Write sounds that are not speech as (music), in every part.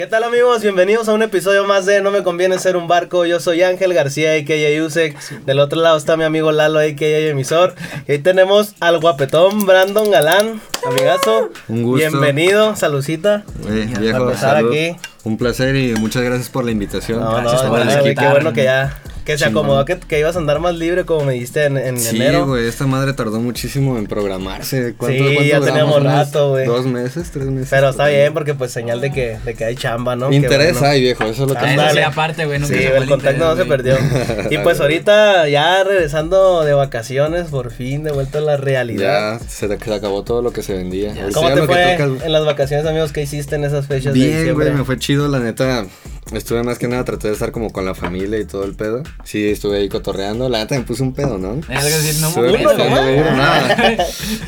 ¿Qué tal amigos? Bienvenidos a un episodio más de No me conviene ser un barco. Yo soy Ángel García, a.k.a. Yusek. Del otro lado está mi amigo Lalo, a.k.a. Emisor. Y ahí tenemos al guapetón Brandon Galán, amigazo. Un gusto. Bienvenido, salucita. Eh, viejo, salud. aquí. Un placer y muchas gracias por la invitación. No, no, Gracias por no, qué bueno que ya que se acomodó, que, que ibas a andar más libre como me dijiste en, en Sí, enero. güey, esta madre tardó muchísimo en programarse. ¿Cuánto, Sí, cuánto ya teníamos ¿Unos rato, güey. Dos meses, tres meses. Pero está bien porque pues señal de que, de que hay chamba, ¿no? Interés bueno. hay, viejo, eso es lo que Ah, sí, aparte, güey. nunca Sí, se el contacto no se perdió. (laughs) Y pues ahorita ya regresando de vacaciones, por fin, de vuelta a la realidad. Ya se, se acabó todo lo que se vendía. ¿Cómo te fue en las vacaciones, amigos? ¿Qué hiciste en esas fechas de Bien, güey, me fue chido, la neta. Estuve más que nada, traté de estar como con la familia y todo el pedo. Sí, estuve ahí cotorreando. La neta me puse un pedo, ¿no? Es que decir, no Estuve hubo pedo, güey, nada.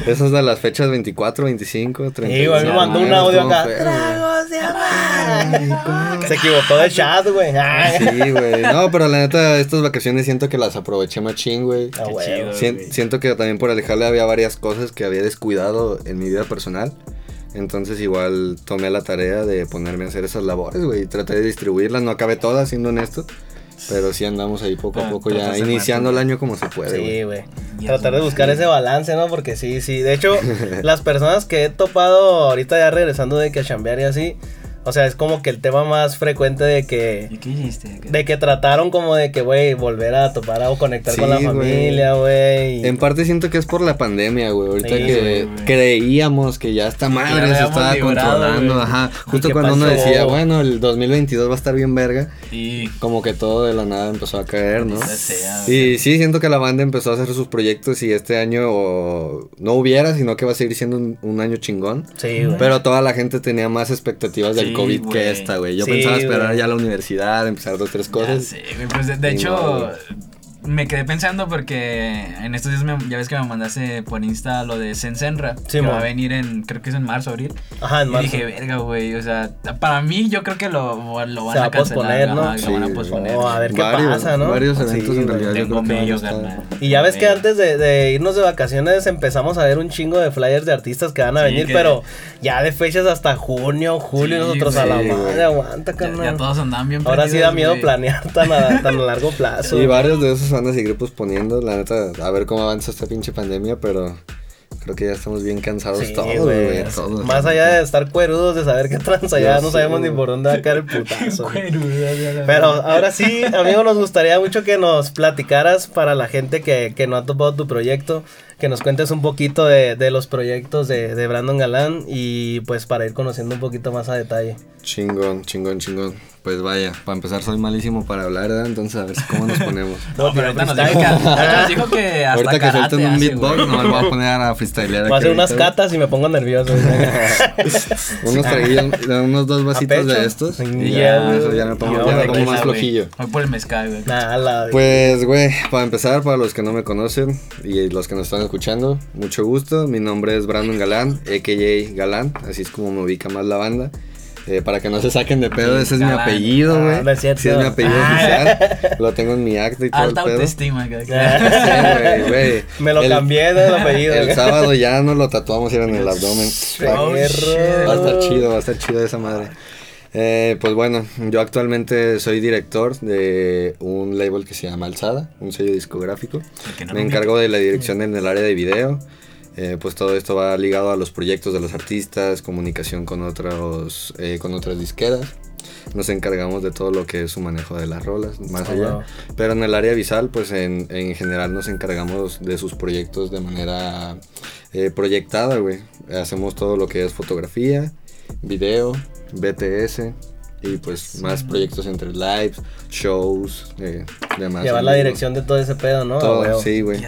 Esas de las fechas 24, 25, 30. Sí, güey, me mandó un audio acá. Tragos de amar. Se equivocó de chat, güey. Ay. Sí, güey. No, pero la neta, estas vacaciones siento que las aproveché machín, güey. Ah, güey. siento que también por alejarle había varias cosas que había descuidado en mi vida personal. Entonces igual tomé la tarea de ponerme a hacer esas labores, güey. y Traté de distribuirlas, no acabé todas, siendo honesto. Pero sí andamos ahí poco a Ah, poco ya iniciando el año como se puede. Sí, güey. Tratar de buscar ese balance, ¿no? Porque sí, sí. De hecho, (laughs) las personas que he topado ahorita ya regresando de que a chambear y así, o sea, es como que el tema más frecuente de que ¿Y qué hiciste? ¿Qué- de que trataron como de que, güey, volver a topar o conectar con la Sí, familia, güey. En parte siento que es por la pandemia, güey. Ahorita Sí, que creíamos que ya esta madre se estaba librado, controlando. Ajá. ¿Y Justo cuando uno decía, bueno, el 2022 va a estar bien verga. Y... Como que todo de la nada empezó a caer, ¿no? Sea, Y sí, siento que la banda empezó a hacer sus proyectos y este año o, no hubiera, sino que va a seguir siendo un, un año chingón. Sí, güey. Pero toda la gente tenía más expectativas del Sí, COVID güey. que esta, güey. Yo Sí, pensaba esperar ya la universidad, empezar dos, tres cosas. sé, güey, pues de, de Ni modo, hecho, me quedé pensando porque en estos días me- ya ves que me mandaste por Insta lo de Sensenra, Sí, que va a venir en, creo que es en marzo, abril. Ajá, en Y marzo. dije, verga, güey, o sea, para mí yo creo que lo, lo van Se va a cancelar. posponer, ¿no? ajá, Sí, lo van a posponer. Oh, a ver qué varios, pasa, ¿no? Varios Sí, eventos en realidad yo creo que. Y ya ves que antes de, de irnos de vacaciones empezamos a ver un chingo de flyers de artistas que van a Sí, venir, que- pero ya de fechas hasta junio, julio, Sí, nosotros a la madre, aguanta, carnal. ya todos andan bien Ahora sí da miedo planear tan a, tan a (laughs) largo plazo. Y varios de esos van a seguir posponiendo, la neta, a ver cómo avanza esta pinche pandemia, pero creo que ya estamos bien cansados Sí, todos, güey. todos. Más allá de estar cuerudos, de saber qué tranza, ya no sabemos ni por dónde va a caer el putazo. (laughs) Pero ahora sí, amigo, nos gustaría mucho que nos platicaras para la gente que, que no ha topado tu proyecto, que nos cuentes un poquito de, de los proyectos de, de Brandon Galán y pues para ir conociendo un poquito más a detalle. Chingón, chingón, chingón. Pues vaya, para empezar soy malísimo para hablar, ¿verdad? Entonces a ver si cómo nos ponemos. (laughs) No, pero ahorita nos dijo que, ahorita nos dijo que hasta Ahorita que suelten un beatbox, no me voy a poner a freestylear. Voy a hacer unas catas y me pongo nervioso. (laughs) Unos traguillos, unos dos vasitos de estos. Y ya, eso ya me pongo, Y ya pongo más flojillo. Voy por el mezcal, güey. La- Pues, güey, para empezar, para los que no me conocen y los que nos están escuchando, mucho gusto. Mi nombre es Brandon Galán, a.k.a. Galán, así es como me ubica más la banda. Eh, para que no se saquen de pedo, ese es mi apellido, Ah, güey. no es cierto. Sí, es mi apellido Ah. oficial. Lo tengo en mi acta y todo Alta el pedo. autoestima, güey. Sí, güey, güey. Me lo El- cambié de apellido. El sábado ya nos lo tatuamos era en el abdomen. Oh. Va a estar chido, va a estar chido esa madre. Eh, pues bueno, yo actualmente soy director de un label que se llama Alzada, un sello discográfico. No Me encargo de la dirección en el área de video. Eh, pues todo esto va ligado a los proyectos de los artistas, comunicación con, otros, eh, con otras disqueras. Nos encargamos de todo lo que es su manejo de las rolas, más Ah, allá. wow. Pero en el área visual, pues en, en general nos encargamos de sus proyectos de manera eh, proyectada, güey. Hacemos todo lo que es fotografía, video, BTS y pues más proyectos entre lives, shows, eh, demás. Llevar la dirección de todo ese pedo, ¿no? Todo, sí, güey.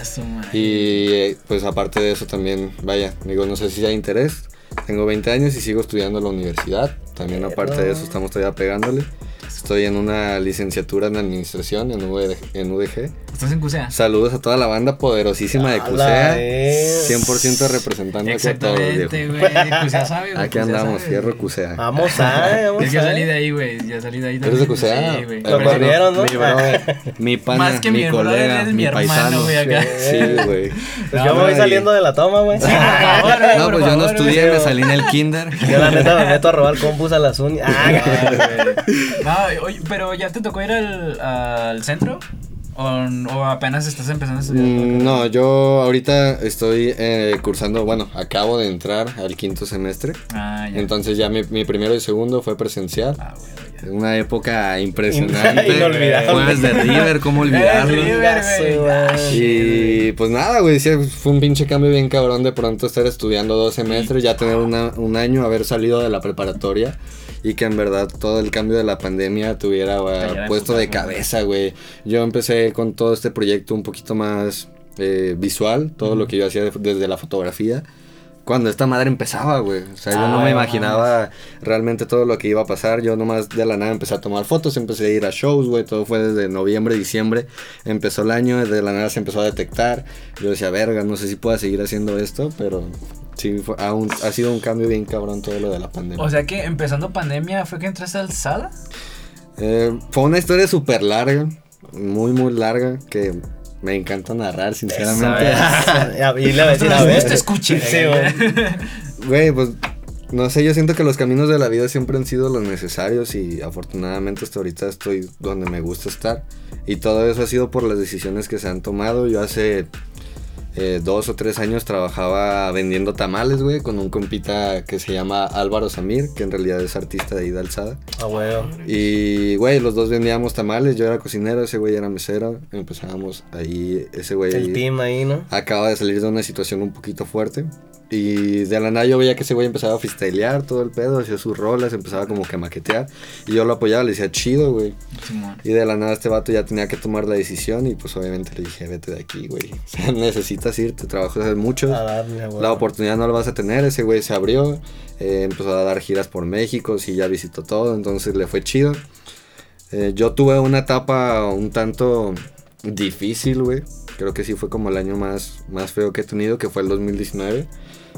Y eh, pues aparte de eso también, vaya, digo, no sé si hay interés. Tengo 20 años y sigo estudiando en la universidad. También aparte de eso estamos todavía pegándole. Estoy en una licenciatura en administración en, UD en UDG. ¿Estás en CUSEA? Saludos a toda la banda poderosísima de CUSEA. es. 100% representando a todos, Exactamente, güey. CUSEA sabe, güey. Aquí CUSEA andamos, sabe, fierro güey. CUSEA. Vamos a, vamos ya salí de ahí, güey. Ya salí de ahí. ¿Eres de. CUSEA? Sí, güey. Lo corrieron, ¿no? (laughs) Mi pana, Más que mi colega, mi paisano. güey, acá. (laughs) Sí, güey. Pues yo me voy saliendo de la toma, güey. (laughs) Güey, No, pues yo no estudié, güey. me salí en el kinder. Yo la neta me meto a robar compus a las uñas. Ah, No, oye, pero ¿ya te tocó ir al, al centro? ¿O, ¿O apenas estás empezando a estudiar? Mm, No, yo ahorita estoy eh, cursando, bueno, acabo de entrar al quinto semestre. Ah, ya. Entonces ya mi, mi primero y segundo fue presencial. Ah. Una época impresionante. (laughs) Inolvidable. Jueves de River, ¿cómo (laughs) olvidarlo? Y pues nada, güey, sí, fue un pinche cambio bien cabrón de pronto estar estudiando dos semestres, ya tener una- un año, haber salido de la preparatoria y que en verdad todo el cambio de la pandemia tuviera en puesto de cabeza, güey. Yo empecé con todo este proyecto un poquito más eh, visual, todo lo que yo hacía de- desde la fotografía. Cuando esta madre empezaba, güey. O sea, yo Ah, no me no imaginaba realmente todo lo que iba a pasar. Yo nomás de la nada empecé a tomar fotos, empecé a ir a shows, güey. Todo fue desde noviembre, diciembre. Empezó el año, de la nada se empezó a detectar. Yo decía, verga, no sé si pueda seguir haciendo esto, pero sí, fue- ha, un- ha sido un cambio bien cabrón todo lo de la pandemia. O sea que empezando pandemia fue que entraste al SADA. Eh, fue una historia súper larga, muy, muy larga, que me encanta narrar, sinceramente. Y le voy a decir, a Nos ver. Sí, güey. Güey, pues no sé, yo siento que los caminos de la vida siempre han sido los necesarios y afortunadamente hasta ahorita estoy donde me gusta estar. Y todo eso ha sido por las decisiones que se han tomado. Yo hace eh, dos o tres años trabajaba vendiendo tamales, güey, con un compita que se llama Álvaro Samir, que en realidad es artista de Ida Alzada. A huevo. Y, güey, los dos vendíamos tamales, yo era cocinero, ese güey era mesero. Empezábamos ahí, ese güey... El team ahí, ¿no? acaba de salir de una situación un poquito fuerte. Y de la nada yo veía que ese güey empezaba a freestylear todo el pedo, hacía sus rolas, empezaba como que a maquetear. Y yo lo apoyaba, le decía chido, güey. Y de la nada este vato ya tenía que tomar la decisión y pues obviamente le dije, vete de aquí, güey. O sea, (laughs) necesitas irte, trabajas hace mucho. A darle. La oportunidad no la vas a tener, ese güey se abrió, eh, empezó a dar giras por México, sí, ya visitó todo, entonces le fue chido. Eh, yo tuve una etapa un tanto difícil, güey. Creo que sí fue como el año más, más feo que he tenido, que fue el 2019.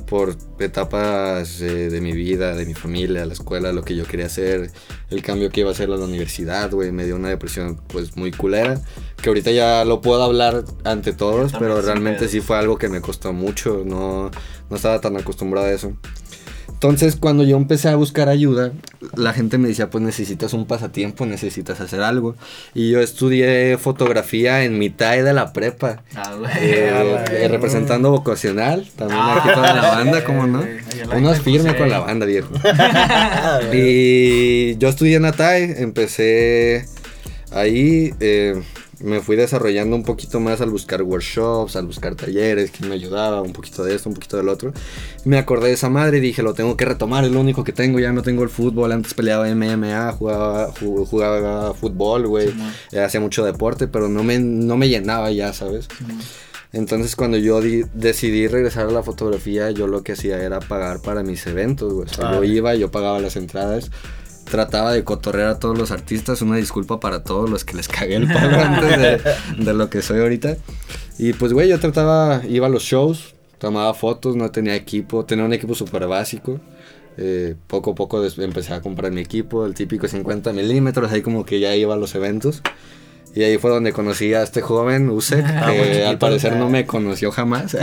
Por etapas eh, de mi vida, de mi familia, la escuela, lo que yo quería hacer, el cambio que iba a hacer a la universidad, güey. Me dio una depresión pues muy culera. Que ahorita ya lo puedo hablar ante todos, pero realmente sí fue algo que me costó mucho. No, no estaba tan acostumbrado a eso. Entonces, cuando yo empecé a buscar ayuda, la gente me decía, pues necesitas un pasatiempo, necesitas hacer algo. Y yo estudié fotografía en mitad de la prepa. Ah, güey. eh, Ah, eh, güey. representando vocacional, también Ah, aquí toda la banda, ¿cómo no? Uno es firme con la banda, viejo. (laughs) Y yo estudié en Atay, empecé ahí, eh, me fui desarrollando un poquito más al buscar workshops, al buscar talleres, que me ayudaba, un poquito de esto, un poquito del otro. Me acordé de esa madre y dije, lo tengo que retomar, es lo único que tengo, ya no tengo el fútbol, antes peleaba MMA, jugaba, ju- jugaba fútbol, güey, eh, hacía mucho deporte, pero no me, no me llenaba ya, ¿sabes? Entonces cuando yo decidí regresar a la fotografía, yo lo que hacía era pagar para mis eventos, güey. O sea, yo iba, yo pagaba las entradas, trataba de cotorrear a todos los artistas, una disculpa para todos los que les cagué el palo antes de, (laughs) de lo que soy ahorita. Y pues, güey, yo trataba, iba a los shows, tomaba fotos, no tenía equipo, tenía un equipo súper básico. Eh, poco a poco empecé a comprar mi equipo, el típico 50 milímetros, ahí como que ya iba a los eventos. Y ahí fue donde conocí a este joven, Usek, Ah, que chiquito. al parecer no me conoció jamás.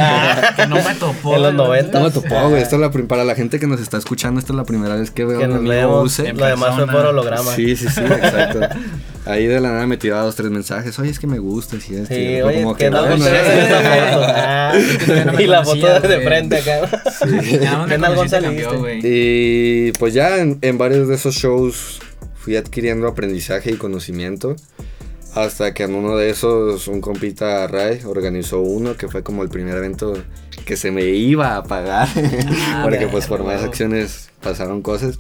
Que no me topó. (laughs) En los güey. 90. No me topó, güey. Esto es la para la gente que nos está escuchando, esta es la primera vez que veo Que a un nos amigo. Usek. En Lo demás fue por holograma. Sí, sí, sí, exacto. (laughs) Ahí de la nada me tiraba dos, tres mensajes. Oye, es que me gusta, sí, es Sí, Fue oye, como que no eh. Ah, que no y la foto de frente acá. (laughs) Ya no me ¿Qué nalgón conociste, saliste? campeón, güey. Y pues ya en, en varios de esos shows fui adquiriendo aprendizaje y conocimiento. Hasta que en uno de esos, un compita Ray organizó uno que fue como el primer evento que se me iba a pagar. Ah, (laughs) porque pues por más acciones pasaron cosas.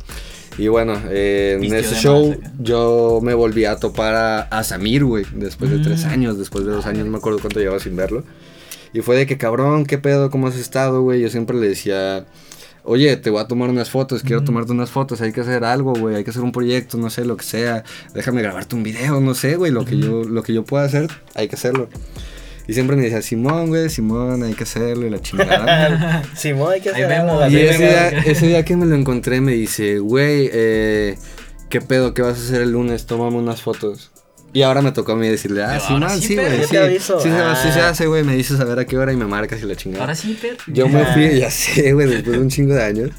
Y bueno, eh, en ese show yo me volví a topar a, a Samir, güey. Después de tres Mm. años, después de dos años, no me acuerdo cuánto llevaba sin verlo. Y fue de que, cabrón, ¿qué pedo? ¿Cómo has estado, güey? Yo siempre le decía oye, te voy a tomar unas fotos, quiero tomarte unas fotos, hay que hacer algo, güey, hay que hacer un proyecto, no sé, lo que sea, déjame grabarte un video, no sé, güey, lo que yo, lo que yo pueda hacer, hay que hacerlo. Y siempre me decía, Simón, güey, Simón, hay que hacerlo y la chingada. (laughs) Simón, hay que Ahí hacer vemos, algo, y ahí ese vemos. día, ese día (laughs) que me lo encontré me dice, güey, eh, ¿qué pedo? ¿Qué vas a hacer el lunes? Tómame unas fotos. Y ahora me tocó a mí decirle, ah, Simón, sí, sí, güey, sí, te aviso. sí, se- Ah. sí se hace, güey, me dices a ver a qué hora y me marcas y la chingada. Ahora sí, pero. Yo me fui, (laughs) ya sé, güey, después de un chingo de años.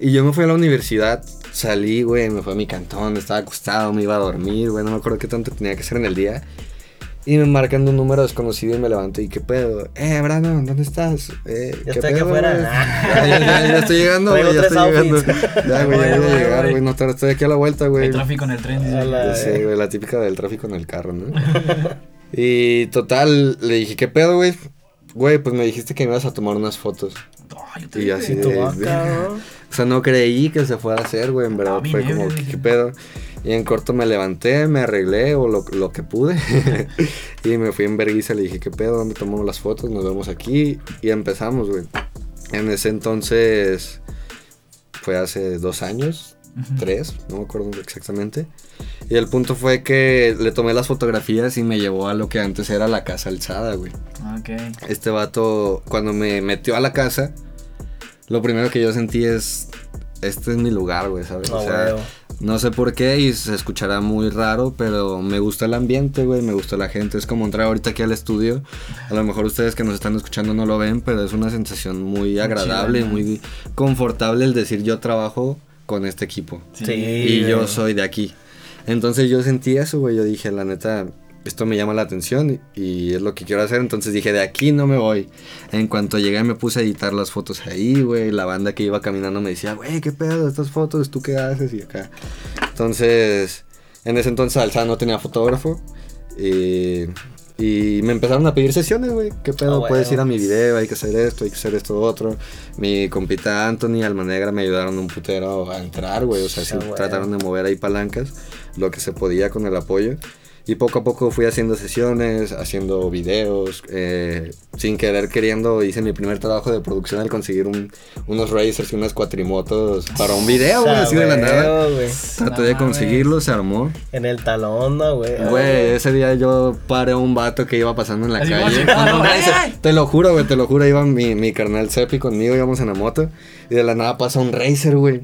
Y yo me fui a la universidad, salí, güey, me fui a mi cantón, estaba acostado, me iba a dormir, güey, no me acuerdo qué tanto tenía que hacer en el día. Y me marcan un número desconocido y me levanto y qué pedo. Eh, Brandon, ¿dónde estás? Eh, Ya ¿qué estoy aquí pedo, afuera. güey? (laughs) Ya, ya, ya, ya estoy llegando, güey, ya estoy llegando. (laughs) Ya, güey, ya voy a llegar, güey. no, te- estoy aquí a la vuelta, güey. Hay tráfico en el tren. la- sé, güey, la típica del tráfico en el carro, ¿no? (laughs) y total, le dije, ¿qué pedo, güey? Güey, pues me dijiste que me ibas a tomar unas fotos. Ay, yo te Y así de-. O sea, no creí que se fuera a hacer, güey. En verdad fue como, ¿qué, qué pedo? Y en corto me levanté, me arreglé o lo, lo que pude. (laughs) (laughs) y me fui en vergüenza, le dije, ¿qué pedo? ¿Dónde tomamos las fotos? Nos vemos aquí. Y empezamos, güey. En ese entonces, fue hace dos años, tres, no me acuerdo exactamente. Y el punto fue que le tomé las fotografías y me llevó a lo que antes era la casa alzada, güey. Ok. Este vato, cuando me metió a la casa, lo primero que yo sentí es, este es mi lugar, güey, ¿sabes? No, o sea, güey. No sé por qué y se escuchará muy raro, pero me gusta el ambiente, güey, me gusta la gente. Es como entrar ahorita aquí al estudio. A lo mejor ustedes que nos están escuchando no lo ven, pero es una sensación muy agradable, muy confortable el decir yo trabajo con este equipo. Sí. Y yo soy de aquí. Entonces yo sentí eso, güey. Yo dije, la neta, esto me llama la atención y es lo que quiero hacer. Entonces dije, de aquí no me voy. En cuanto llegué me puse a editar las fotos ahí, güey. La banda que iba caminando me decía, güey, ¿qué pedo? Estas fotos, ¿tú qué haces? Y acá. Entonces, en ese entonces Alza no tenía fotógrafo. Y, y me empezaron a pedir sesiones, güey. ¿Qué pedo? Ah, Puedes bueno. ir a mi video, hay que hacer esto, hay que hacer esto otro. Mi compita Anthony, Almanegra me ayudaron un putero a entrar, güey. O sea, sí Ah, bueno. trataron de mover ahí palancas, lo que se podía con el apoyo. Y poco a poco fui haciendo sesiones, haciendo videos, eh, sin querer queriendo hice mi primer trabajo de producción al conseguir un- unos racers y unas cuatrimotos para un video, güey, así de la nada. Traté de conseguirlo, se armó. En el talón, no, güey. Güey, ese día yo paré a un vato que iba pasando en la Así calle. (laughs) Te lo juro, güey, te lo juro. Iba mi, mi carnal Cepi conmigo, íbamos en la moto. Y de la nada pasa un racer, güey.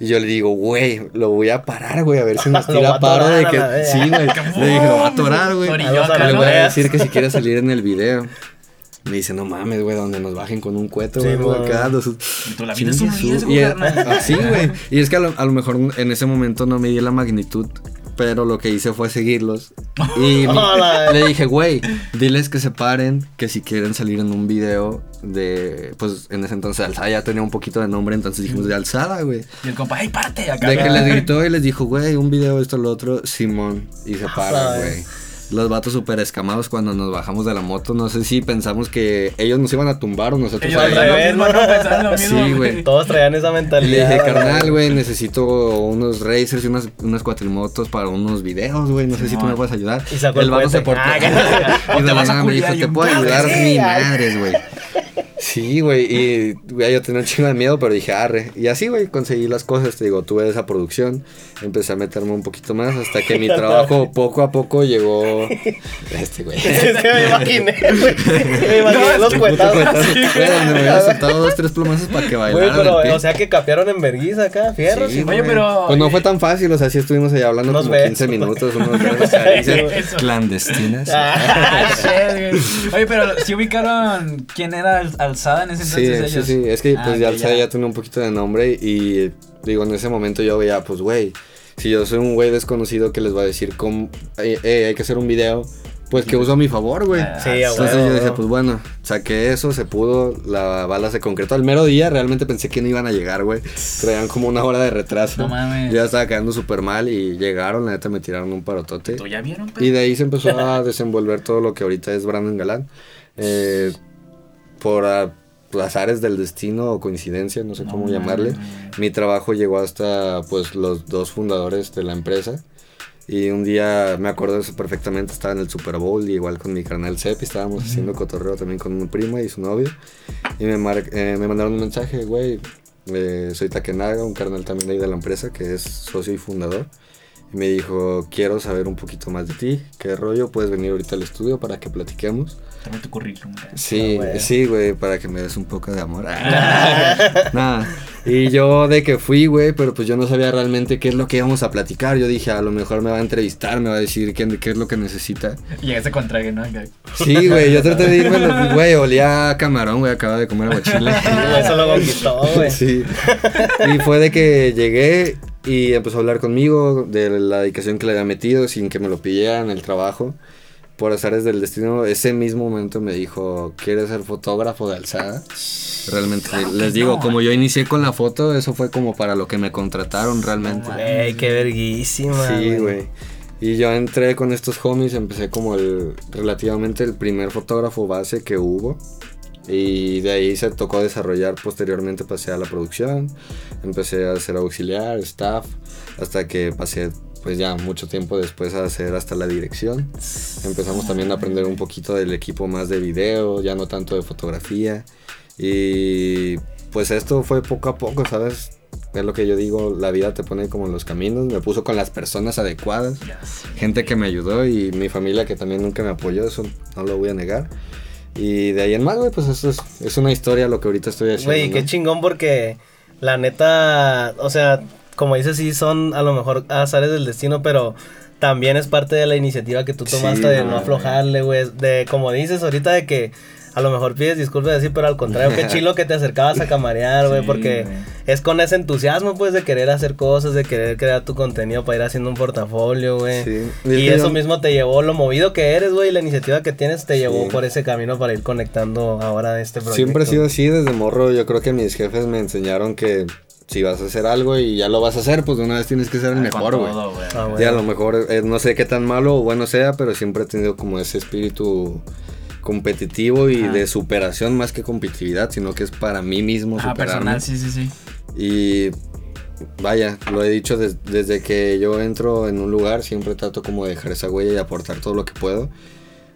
Y yo le digo, güey, lo voy a parar, güey, a ver si nos tira paro de que. Sí, güey. (laughs) Le dije, lo va a atorar, güey. Le ¿no? voy a decir que si quiere salir en el video. (laughs) Me dice, no mames, güey, donde nos bajen con un cueto, Sí, güey, acá, los- tú, la vida es. Así, (laughs) güey. Y es que a lo, a lo mejor en ese momento no me di la magnitud, pero lo que hice fue seguirlos. Y (laughs) Hola. le dije, güey, diles que se paren, que si quieren salir en un video de, pues en ese entonces Alzada ya tenía un poquito de nombre, entonces dijimos de Alzada, güey. Y el compa, ¡ay, párate! Acá. De que les gritó y (laughs) les dijo, güey, un video, esto, lo otro, Simón. Y se paran, Ay. güey. Los vatos súper escamados cuando nos bajamos de la moto. No sé si pensamos que ellos nos iban a tumbar o nosotros Ellos a al ellos. pensaban lo revés, mismo, ¿no? no pensaban lo mismo. Sí, güey. Todos traían esa Y le mentalidad. dije, carnal, güey, necesito unos racers y unas, unas cuatrimotos para unos videos, güey. No sé si tú me puedes ayudar. Y sacó el vato se portó. Ah, (laughs) y de la nada me dijo, (laughs) te puedo ayudar ni ay. madres, güey. Sí, güey, y güey, yo tenía un chingo de miedo, pero dije, arre. Y así, güey, conseguí las cosas, te digo, tuve esa producción, empecé a meterme un poquito más hasta que mi (laughs) trabajo poco a poco llegó. Este, güey. (laughs) Es que me imaginé, güey. Me imaginé los Puto cuetados. cuetazo, güey, donde me había soltado dos, tres plomazos para que Güey, bailaran. pero, el pie. o sea que capearon en vergüenza acá, fierro. Sí, sí, Oye, güey. pero- Pues no fue tan fácil, o sea, sí estuvimos ahí hablando Unos como besos. 15 minutos, unos (laughs) besos, clandestinas. Ah, shit, güey. Oye, pero si ubicaron quién era Al- Alzada en ese Sí, entonces sí, ellos. sí, es que Ah, pues ya, Alzada ya tenía un poquito de nombre y digo, en ese momento yo veía, pues, güey, si yo soy un güey desconocido que les va a decir, cómo, eh, eh, hay que hacer un video, pues que uso a mi favor, güey. Ah, Sí, a Entonces yo dije, huevo. pues bueno, saqué eso, se pudo, la bala se concretó. Al mero día realmente pensé que no iban a llegar, güey. Traían como una hora de retraso. No mames. Yo ya estaba quedando súper mal y llegaron, la neta me tiraron un parotote. ¿Tú ya vieron? pues? Y de ahí se empezó (laughs) a desenvolver todo lo que ahorita es Brandon Galán. Eh, por ah, azares del destino o coincidencia, no sé No cómo mames. llamarle. Mi trabajo llegó hasta pues los dos fundadores de la empresa. Y un día me acuerdo de eso perfectamente, estaba en el Super Bowl, y igual con mi carnal Sepi, estábamos haciendo cotorreo también con mi prima y su novio. Y me, mar- eh, me mandaron un mensaje, güey, eh, soy Takenaga, un carnal también ahí de la empresa que es socio y fundador. Y me dijo, quiero saber un poquito más de ti, qué rollo, puedes venir ahorita al estudio para que platiquemos. También tu currículum. güey. Sí, Ah, güey. sí, güey, para que me des un poco de amor. (laughs) Nada. Y yo de que fui, güey, pero pues yo no sabía realmente qué es lo que íbamos a platicar. Yo dije, a lo mejor me va a entrevistar, me va a decir qué, qué es lo que necesita. Y llegaste con traje, ¿no? Sí, güey, yo traté de irme, güey, olía a camarón, güey, acaba de comer aguachile. (laughs) Eso lo conquistó, güey. Sí. Y fue de que llegué y empezó a hablar conmigo de la dedicación que le había metido sin que me lo pidieran en el trabajo. Por azares del destino, ese mismo momento me dijo, ¿quieres ser fotógrafo de alzada? Realmente, Claro les digo, no. como yo inicié con la foto, eso fue como para lo que me contrataron realmente. Güey, qué verguísima. Sí, güey. Y yo entré con estos homies, empecé como el relativamente el primer fotógrafo base que hubo. Y de ahí se tocó desarrollar, posteriormente pasé a la producción, empecé a ser auxiliar, staff, hasta que pasé pues ya mucho tiempo después a hacer hasta la dirección. Empezamos también a aprender un poquito del equipo más de video, ya no tanto de fotografía. Y pues esto fue poco a poco, ¿sabes? Es lo que yo digo, la vida te pone como en los caminos, me puso con las personas adecuadas, gente que me ayudó y mi familia que también nunca me apoyó, eso no lo voy a negar. Y de ahí en más, güey, pues eso es, es una historia lo que ahorita estoy haciendo. Güey, qué ¿no? chingón porque la neta, o sea, como dices, sí son a lo mejor azares del destino, pero también es parte de la iniciativa que tú Sí, tomaste de no aflojarle, güey. De, como dices ahorita, de que a lo mejor pides disculpas así, pero al contrario, qué (laughs) chilo que te acercabas a camarear, güey, Sí, porque es con ese entusiasmo, pues, de querer hacer cosas, de querer crear tu contenido para ir haciendo un portafolio, güey. Sí. Y, eso yo- mismo te llevó, lo movido que eres, güey, y la iniciativa que tienes te llevó Sí. por ese camino para ir conectando ahora este proyecto. Siempre ha sido así desde morro. Yo creo que mis jefes me enseñaron que si vas a hacer algo y ya lo vas a hacer, pues de una vez tienes que ser el Con mejor, güey. Ah. Y a lo mejor eh, no sé qué tan malo o bueno sea, pero siempre he tenido como ese espíritu competitivo y Ajá. de superación más que competitividad, sino que es para mí mismo Ah, superarme. personal, sí, sí, sí. Y vaya, lo he dicho des- desde que yo entro en un lugar, siempre trato como de dejar esa huella y aportar todo lo que puedo.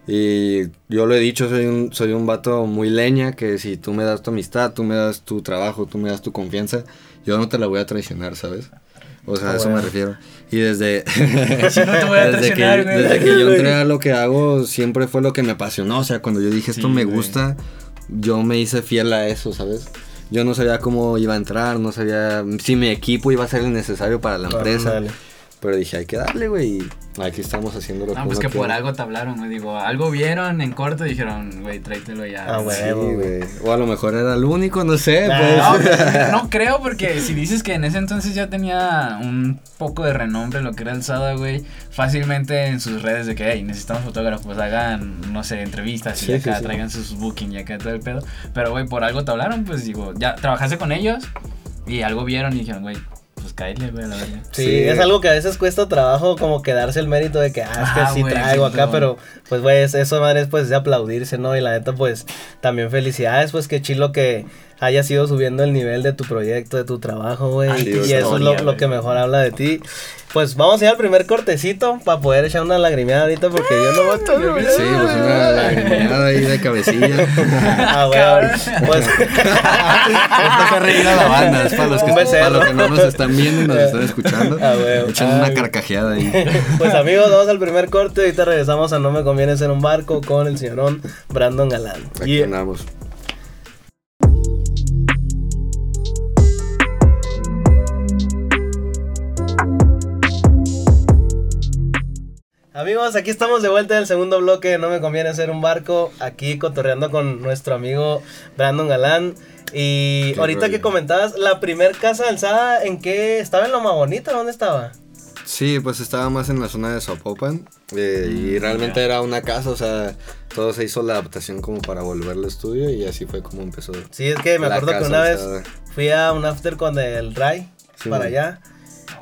Y yo lo he dicho, soy un, soy un vato muy leña, que si tú me das tu amistad, tú me das tu trabajo, tú me das tu confianza, yo no te la voy a traicionar, ¿sabes? O sea, Ah, a eso me refiero. Y desde, (laughs) Si no te voy a (laughs) desde, que, desde que yo entré a (laughs) lo que hago, siempre fue lo que me apasionó. O sea, cuando yo dije esto Sí, me güey. gusta, yo me hice fiel a eso, ¿sabes? Yo no sabía cómo iba a entrar, no sabía si mi equipo iba a ser el necesario para la empresa. Pero dije, hay que darle, güey. Aquí estamos haciendo lo No, que pues que por algo te hablaron, güey. Digo, algo vieron en corto y dijeron, güey, tráetelo ya. Ah, güey. Sí, güey. O a lo mejor era el único, no sé. Nah. pues. No, (laughs) no creo porque si dices que en ese entonces ya tenía un poco de renombre lo que era el Sada, güey, fácilmente en sus redes de que, hey, necesitamos fotógrafos, hagan, no sé, entrevistas y Sí, acá sí, sí. traigan sus booking y acá todo el pedo. Pero, güey, por algo te hablaron, pues digo, ya trabajaste con ellos y algo vieron y dijeron, güey, pues cállate, güey, la verdad. Sí, Sí. es algo que a veces cuesta trabajo como que darse el mérito de que, ah, es Ah, que sí güey, traigo sí, acá, pero pues, güey, es- eso, madre, es pues de aplaudirse, ¿no? Y la neta, pues, también felicidades, pues, qué chilo que hayas ido subiendo el nivel de tu proyecto, de tu trabajo, güey. Ay, y qué eso es lo, historia, lo que mejor habla de ti. Pues vamos a ir al primer cortecito para poder echar una lagrimeada ahorita porque yo no voy a Sí, pues una lagrimeada ahí de cabecilla. (laughs) Ah, güey. Pues, (laughs) Esta hace reír a la banda, es para los, que, para los que no nos están viendo y nos están escuchando. Ah, güey. Echen Ay. una carcajeada ahí. (laughs) pues amigos, vamos al primer corte. Ahorita regresamos a No me conviene ser un barco con el señorón Brandon Galán. Aquí Yeah. andamos. Amigos, aquí estamos de vuelta en el segundo bloque de No me conviene ser un barco. Aquí cotorreando con nuestro amigo Brandon Galán. Y Qué ahorita rollo. que comentabas, la primer casa alzada, ¿en qué? ¿Estaba en Loma Bonita? ¿Dónde estaba? Sí, pues estaba más en la zona de Zapopan eh, y Mm, realmente ya. era una casa, o sea, todo se hizo la adaptación como para volverlo estudio y así fue como empezó. Sí, es que me acuerdo que casa una vez alzada. fui a un after con el Ray Sí, para man. allá.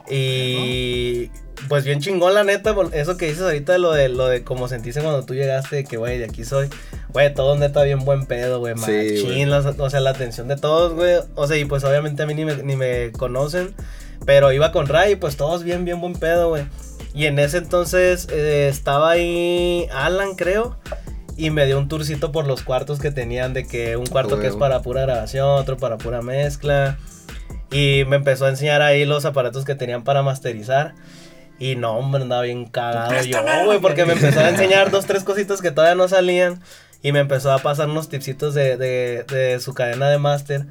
Y pues bien chingón la neta, eso que dices ahorita lo de lo de cómo sentiste cuando tú llegaste, que güey, de aquí soy. Güey, todo neta bien buen pedo, güey, Sí, machín, las- o sea, la atención de todos, güey. O sea, y pues obviamente a mí ni me, ni me conocen, pero iba con Ray y pues todos bien, bien buen pedo, güey. Y en ese entonces eh, estaba ahí Alan, creo. Y me dio un tourcito por los cuartos que tenían, de que un cuarto que es para pura grabación, otro para pura mezcla. Y me empezó a enseñar ahí los aparatos que tenían para masterizar. Y no, hombre, andaba bien cagado yo, güey, porque me empezó a enseñar dos, tres cositas que todavía no salían. Y me empezó a pasar unos tipsitos de, de, de su cadena de máster.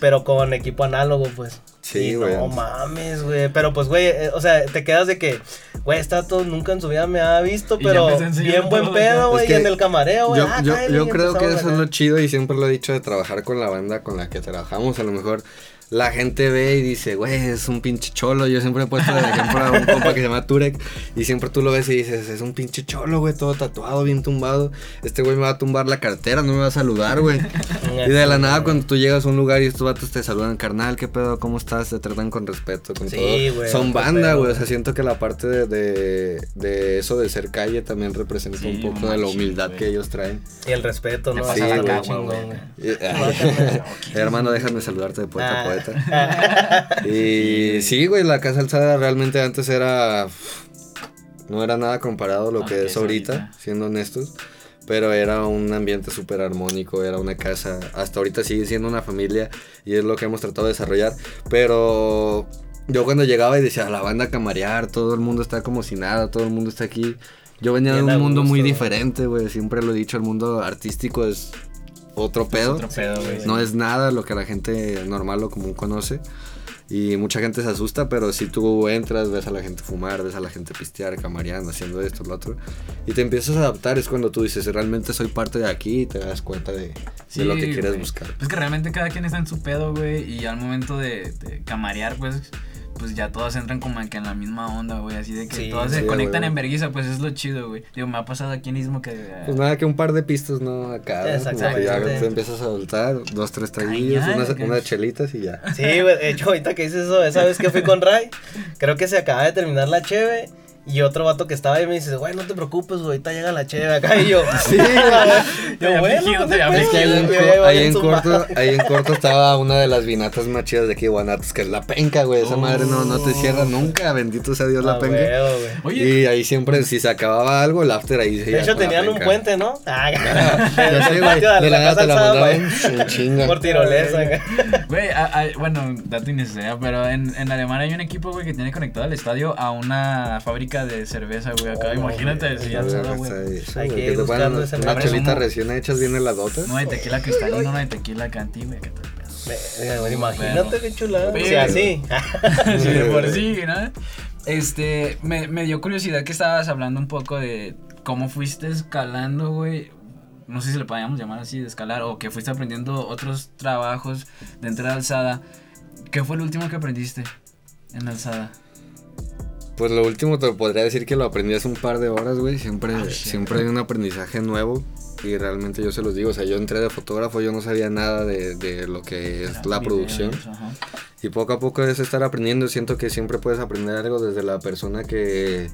Pero con equipo análogo, pues. Sí, Y güey. No mames, güey. Pero pues, güey, eh, o sea, te quedas de que, güey, esta todo nunca en su vida me ha visto, Y ya pero bien buen pedo, güey. Es y que en el camareo, güey. Yo, ah, yo, cáele, yo y creo que empezamos eso es lo chido y siempre lo he dicho de trabajar con la banda con la que trabajamos. A lo mejor la gente ve y dice, güey, es un pinche cholo. Yo siempre he puesto de ejemplo a un compa que se llama Turek y siempre tú lo ves y dices, es un pinche cholo, güey, todo tatuado, bien tumbado. Este güey me va a tumbar la cartera, no me va a saludar, güey. Y de la nada cuando tú llegas a un lugar y estos vatos te saludan, carnal, ¿qué pedo? ¿Cómo estás? Te tratan con respeto, con Sí, todo. güey, Son banda, güey. O sea, siento que la parte de, de, de eso de ser calle también representa Sí, un poco de la humildad güey. que ellos traen. Y el respeto, ¿no? Está la chingón, güey. (laughs) Hermano, déjame saludarte de poeta a Ah. Poeta. (laughs) Y sí, güey, la casa alzada realmente antes era. No era nada comparado a lo Ok, que es ahorita, ahorita. siendo honestos. Pero era un ambiente súper armónico, era una casa. Hasta ahorita sigue siendo una familia y es lo que hemos tratado de desarrollar. Pero yo cuando llegaba y decía, la banda a camarear, todo el mundo está como si nada, todo el mundo está aquí. Yo venía de un mundo muy gusto, güey. diferente, güey. Siempre lo he dicho, el mundo artístico es otro Es pedo. otro pedo, güey. No es nada lo que la gente normal o común conoce. Y mucha gente se asusta, pero si tú entras, ves a la gente fumar, ves a la gente pistear, camareando, haciendo esto, lo otro. Y te empiezas a adaptar, es cuando tú dices, realmente soy parte de aquí y te das cuenta de, de lo que Sí, quieres güey. buscar. Pues que realmente cada quien está en su pedo, güey. Y al momento de, de camarear, pues, pues ya todos entran como que en la misma onda, güey. Así de que Sí, sí, se conectan en vergüenza, pues es lo chido, güey. Digo, me ha pasado aquí mismo que. eh, Pues nada, que un par de pistas, ¿no? Acá, que ya Exactamente. te empiezas a soltar, dos, tres traguillos, unas, unas chelitas y ya. Sí, güey, de hecho, ahorita que dices eso, esa vez que fui con Ray, creo que se acaba de terminar la cheve. Y otro vato que estaba ahí me dice, güey, no te preocupes, güey, ahorita llega la cheve acá. Y yo, (laughs) sí, (laughs) güey. Yo, bueno, no Es que ahí en, co- ahí corto, (laughs) ahí en corto estaba una de las vinatas más chidas de aquí de Guanatos, que es la penca, güey. Esa madre no, no te cierra nunca, bendito sea Dios la Ah, penca. Oye, Y ahí siempre, si se acababa algo, el after ahí se De iba hecho, tenían un puente, ¿no? Ah, Ya sé, güey. De la nada te la mandaban chinga. Por tirolesa. acá. Güey, bueno, dato innecesario, pero en, en Alemania hay un equipo, güey, que tiene conectado el estadio a una fábrica de cerveza, güey. Acá, Oh, imagínate, güey. si A ver, alzada, güey. está eso, Hay güey, que que ir buscando ese Una chelita recién hechas bien heladotas. No hay tequila cristalino, no hay tequila canti, güey. ¿qué tal? Verga, güey, Imagínate qué chulada. Pero- Sí, así. (laughs) Sí, de por sí, (laughs) ¿no? Este, me, me dio curiosidad que estabas hablando un poco de cómo fuiste escalando, güey. No sé si le podíamos llamar así, de escalar, o que fuiste aprendiendo otros trabajos dentro de alzada. ¿Qué fue el último que aprendiste en alzada? Pues lo último te podría decir que lo aprendí hace un par de horas, güey. Siempre, Ah, shit. siempre hay un aprendizaje nuevo. Y realmente yo se los digo, o sea, yo entré de fotógrafo, yo no sabía nada de, de lo que es la Videos, producción. ajá. Y poco a poco es estar aprendiendo. Siento que siempre puedes aprender algo desde la persona que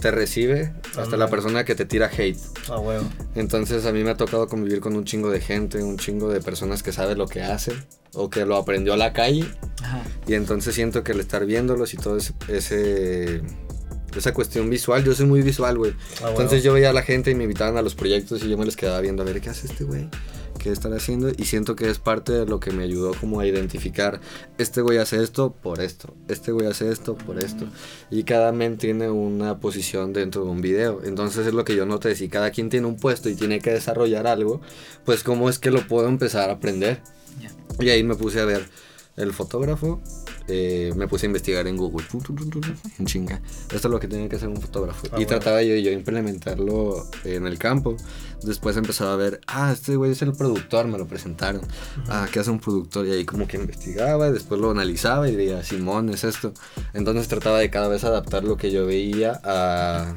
te recibe hasta la persona que te tira hate. Ah, huevo. Entonces a mí me ha tocado convivir con un chingo de gente, un chingo de personas que saben lo que hacen o que lo aprendió a la calle. Ajá. Y entonces siento que el estar viéndolos y todo ese, ese- esa cuestión visual, yo soy muy visual, güey. Ah. Entonces yo veía a la gente y me invitaban a los proyectos y yo me les quedaba viendo a ver qué hace este güey, qué están haciendo y siento que es parte de lo que me ayudó como a identificar, este güey hace esto por esto, este güey hace esto por esto y cada men tiene una posición dentro de un video, entonces es lo que yo noté, si cada quien tiene un puesto y tiene que desarrollar algo, pues cómo es que lo puedo empezar a aprender. Ya. Y ahí me puse a ver el fotógrafo, eh, me puse a investigar en Google, en chinga. Esto es lo que tiene que hacer un fotógrafo. Ah, y bueno. trataba yo, yo implementarlo en el campo. Después empezaba a ver, ah, este güey es el productor, me lo presentaron. Ah, ¿qué hace un productor? Y ahí como que investigaba, y después lo analizaba y veía, Simón, es esto. Entonces trataba de cada vez adaptar lo que yo veía a,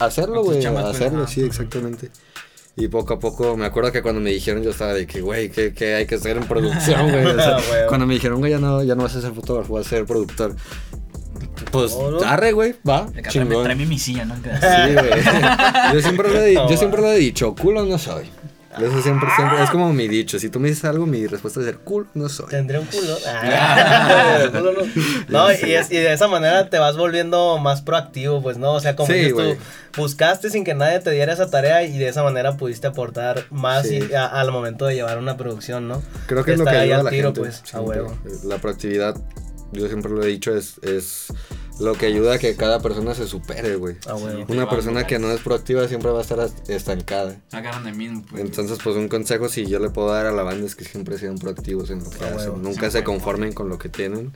hacerlo, güey, a hacerlo, sí, exactamente. Y poco a poco, me acuerdo que cuando me dijeron, yo estaba de que, güey, ¿qué, qué hay que hacer en producción, (laughs) güey? O sea, huevo. cuando me dijeron, güey, ya no, ya no vas a ser fotógrafo, vas a ser productor. Pues, arre, güey, va, chingón. tráeme mi silla, ¿no? Sí, güey. (laughs) Yo siempre, lo he, di- No, yo siempre lo he dicho, culo no soy. Eso siempre, siempre, es como mi dicho. Si tú me dices algo, mi respuesta es el culo no soy. Tendría un culo. (laughs) Ah, culo no. No, y, es- y de esa manera te vas volviendo más proactivo, pues, ¿no? O sea, como Sí, tú, buscaste sin que nadie te diera esa tarea y de esa manera pudiste aportar más Sí. y- a- al momento de llevar una producción, ¿no? Creo que es lo que ayuda a la tiro, gente. pues, a siempre. huevo. La proactividad, yo siempre lo he dicho, es, es lo que ayuda a que cada persona se supere, güey. A huevo. Sí. Una persona que no es proactiva siempre va a estar estancada. Hagan de mismo, pues. Entonces, pues un consejo si yo le puedo dar a la banda es que siempre sean proactivos en lo que A hacen. Nunca se conformen con lo que tienen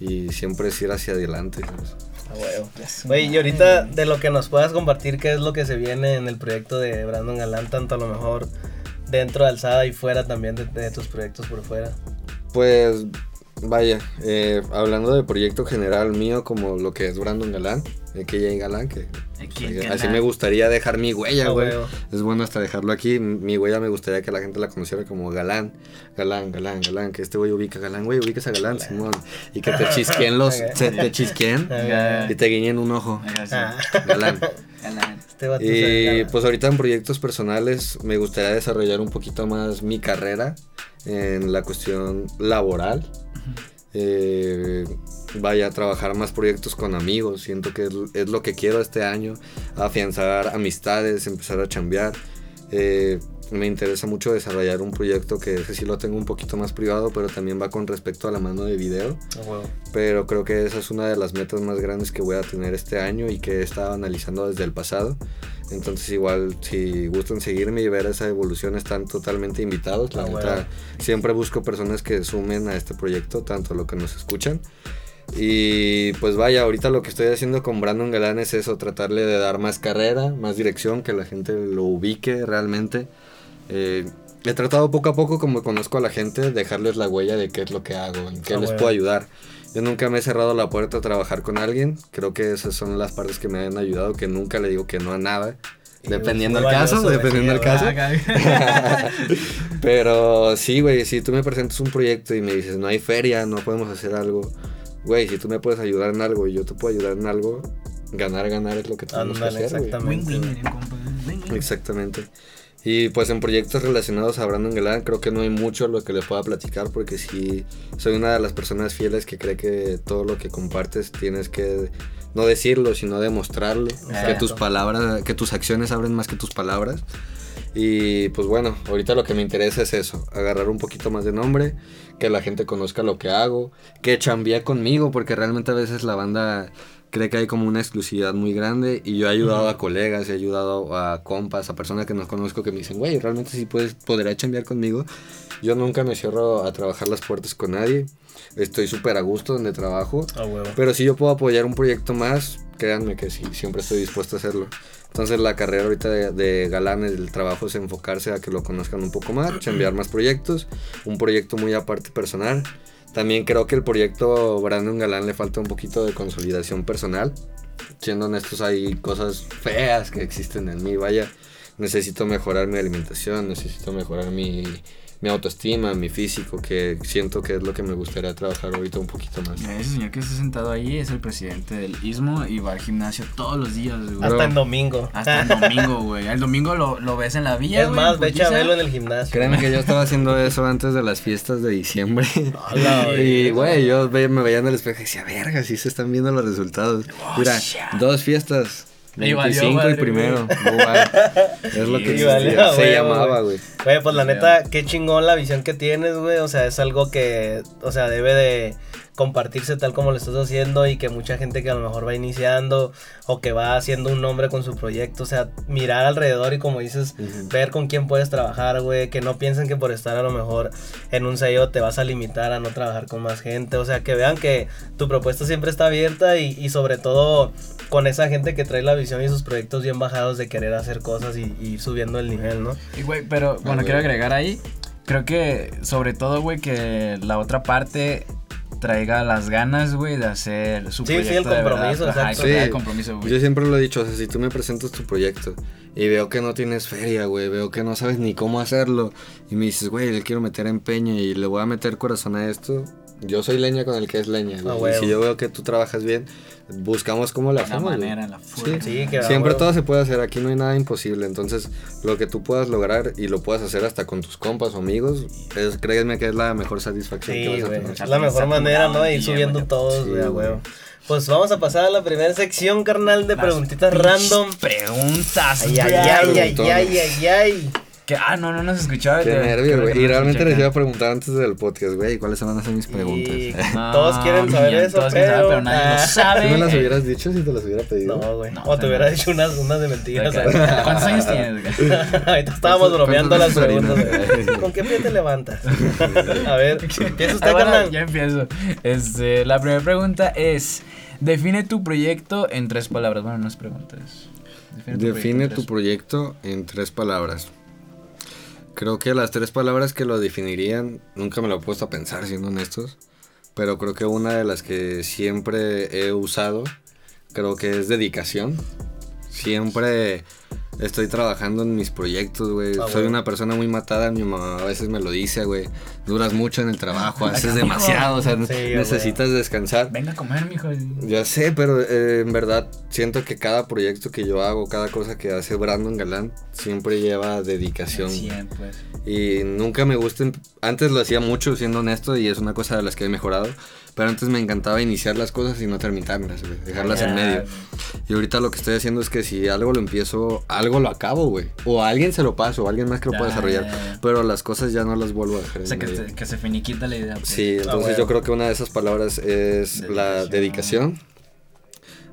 y siempre es ir hacia adelante. ¿sabes? A huevo. Güey, y ahorita de lo que nos puedas compartir, ¿qué es lo que se viene en el proyecto de Brandon Galán, tanto a lo mejor dentro de Alzada y fuera también de, de tus proyectos por fuera? Pues vaya, eh, hablando del proyecto general mío como lo que es Brandon Galán, que ya Galán, que Galán. así me gustaría dejar mi huella, güey. Es bueno hasta dejarlo aquí. Mi huella me gustaría que la gente la conociera como Galán, Galán, Galán, Galán. Que este güey ubica Galán, güey, ubicas a Galán, Simón. Y que te chisqueen los, (laughs) se te chisqueen (laughs) Ya. y te guiñen un ojo. Ah, Galán. Galán. este Y pues ahorita en proyectos personales me gustaría desarrollar un poquito más mi carrera en la cuestión laboral. Eh, vaya a trabajar más proyectos con amigos. Siento que es, es lo que quiero este año. Afianzar amistades, empezar a chambear. Eh, me interesa mucho desarrollar un proyecto que ese sí lo tengo un poquito más privado, pero también va con respecto a la mano de video. A huevo. Pero creo que esa es una de las metas más grandes que voy a tener este año y que he estado analizando desde el pasado. Entonces igual si gustan seguirme y ver esa evolución están totalmente invitados. La Ah, neta, bueno. siempre busco personas que sumen a este proyecto, tanto lo que nos escuchan. Y pues vaya, ahorita lo que estoy haciendo con Brandon Galán es eso, tratarle de dar más carrera, más dirección, que la gente lo ubique realmente. Eh, he tratado poco a poco, como conozco a la gente, dejarles la huella de qué es lo que hago, en qué Ah, les bueno. puedo ayudar. Yo nunca me he cerrado la puerta a trabajar con alguien. Creo que esas son las partes que me han ayudado, que nunca le digo que no a nada. Dependiendo del caso, dependiendo del caso. Pero sí, güey, si tú me presentas un proyecto y me dices, no hay feria, no podemos hacer algo. Güey, si tú me puedes ayudar en algo y yo te puedo ayudar en algo, ganar, ganar es lo que tenemos Ándale, que hacer, exactamente. Win-win. Exactamente. Y pues en proyectos relacionados a Brandon Galán creo que no hay mucho lo que le pueda platicar porque sí soy una de las personas fieles que cree que todo lo que compartes tienes que no decirlo sino demostrarlo, que tus palabras, que tus acciones abren más que tus palabras. Y pues bueno, ahorita lo que me interesa es eso, agarrar un poquito más de nombre, que la gente conozca lo que hago, que chambee conmigo, porque realmente a veces la banda cree que hay como una exclusividad muy grande y yo he ayudado a colegas, he ayudado a compas, a personas que no conozco que me dicen, güey, realmente sí puedes, podría chambear conmigo. Yo nunca me cierro a trabajar las puertas con nadie, estoy súper a gusto donde trabajo, pero si yo puedo apoyar un proyecto más, créanme que sí, siempre estoy dispuesto a hacerlo. Entonces la carrera ahorita de, de Galán, el trabajo es enfocarse a que lo conozcan un poco más, enviar más proyectos, un proyecto muy aparte personal. También creo que el proyecto Brandon Galán le falta un poquito de consolidación personal. Siendo honestos, hay cosas feas que existen en mí, vaya. Necesito mejorar mi alimentación, necesito mejorar mi, mi autoestima, mi físico, que siento que es lo que me gustaría trabajar ahorita un poquito más. Mira, Ese señor que está sentado ahí es el presidente del Istmo y va al gimnasio todos los días, güey. Bro. Hasta en domingo. Hasta el domingo, güey. El domingo lo, lo ves en la vía, Es güey. más, ve putiza. Chabelo en el gimnasio. Créeme que yo estaba haciendo eso antes de las fiestas de diciembre. Hola, (laughs) y, güey, yo ve- me veía en el espejo y decía, verga, sí se están viendo los resultados. Mira, shit. dos fiestas. Y valió 25 y primero. Guay. Es lo que y valió existía. Se llamaba, güey. Güey. Pues la neta, qué chingón la visión que tienes, güey. O sea, es algo que, o sea, debe de compartirse tal como lo estás haciendo y que mucha gente que a lo mejor va iniciando o que va haciendo un nombre con su proyecto, o sea, mirar alrededor y como dices, ver con quién puedes trabajar, güey, que no piensen que por estar a lo mejor en un sello te vas a limitar a no trabajar con más gente, o sea, que vean que tu propuesta siempre está abierta y, y sobre todo con esa gente que trae la visión y sus proyectos bien bajados de querer hacer cosas y, y ir subiendo el nivel, ¿no? Y, güey, pero bueno, güey. quiero agregar ahí. Creo que, sobre todo, güey, que la otra parte traiga las ganas, güey, de hacer su Sí, sí, proyecto el de verdad. compromiso, Ajá, que tenga Sí. el compromiso, güey. Yo siempre lo he dicho, o sea, si tú me presentas tu proyecto y veo que no tienes feria, güey, veo que no sabes ni cómo hacerlo y me dices, güey, le quiero meter empeño y le voy a meter corazón a esto, yo soy leña con el que es leña. Ah, y si yo veo que tú trabajas bien, buscamos cómo la hacemos. manera, la forma. Sí, a Siempre todo se puede hacer, aquí no hay nada imposible. Entonces, lo que tú puedas lograr y lo puedas hacer hasta con tus compas o amigos, es, créeme que es la mejor satisfacción Sí, que vas a tener. Es la mejor manera, ¿no? Ir Sí, subiendo todos, Sí, huevo. Pues vamos a pasar a la primera sección, carnal, de Las preguntitas random. Preguntas. Ay, ay, ay, ay, ay, ay. Que, ah, no, no nos escuchaba. Qué nervio, güey. Y realmente les iba a preguntar antes del podcast, güey, ¿cuáles van a ser mis preguntas? Y (laughs) No, todos quieren saber eso, todos quieren saber, pero... pero nadie lo Ah, sabe. ¿Tú me las hubieras dicho si te las hubiera pedido? No, güey. No, o te hubiera dicho unas, unas de mentiras. (laughs) ¿Cuántos años tienes? güey? (laughs) Ahorita estábamos ¿Cuántos- bromeando las preguntas. ¿Con qué pie te levantas? A ver, empieza usted, Ah, carnal. ya empiezo. Este, la primera pregunta es: Define tu proyecto en tres palabras. Bueno, no es pregunta, es. Define tu proyecto proyecto en tres palabras. Creo que las tres palabras que lo definirían, nunca me lo he puesto a pensar, siendo honestos. Pero creo que una de las que siempre he usado, creo que es dedicación. Siempre estoy trabajando en mis proyectos, güey. Ah, Soy una persona muy matada, mi mamá a veces me lo dice, güey. Duras mucho en el trabajo, (laughs) haces demasiado, o sea, Sí, güey. necesitas descansar. Venga a comer, mijo. Ya sé, pero eh, en verdad siento que cada proyecto que yo hago, cada cosa que hace Brandon Galán, siempre lleva dedicación. Cien, pues. Y nunca me gusta, em- antes lo hacía mucho, siendo honesto, y es una cosa de las que he mejorado, pero antes me encantaba iniciar las cosas y no terminarlas, güey, dejarlas en Ya. medio. Y ahorita lo que estoy haciendo es que si algo lo empiezo, algo lo acabo, güey. O a alguien se lo paso, o a alguien más que lo Ya, pueda desarrollar, pero las cosas ya no las vuelvo a dejar O sea, en que, que se finiquita la idea. pues. Sí, entonces bueno. yo creo que una de esas palabras es la Dedicación. dedicación.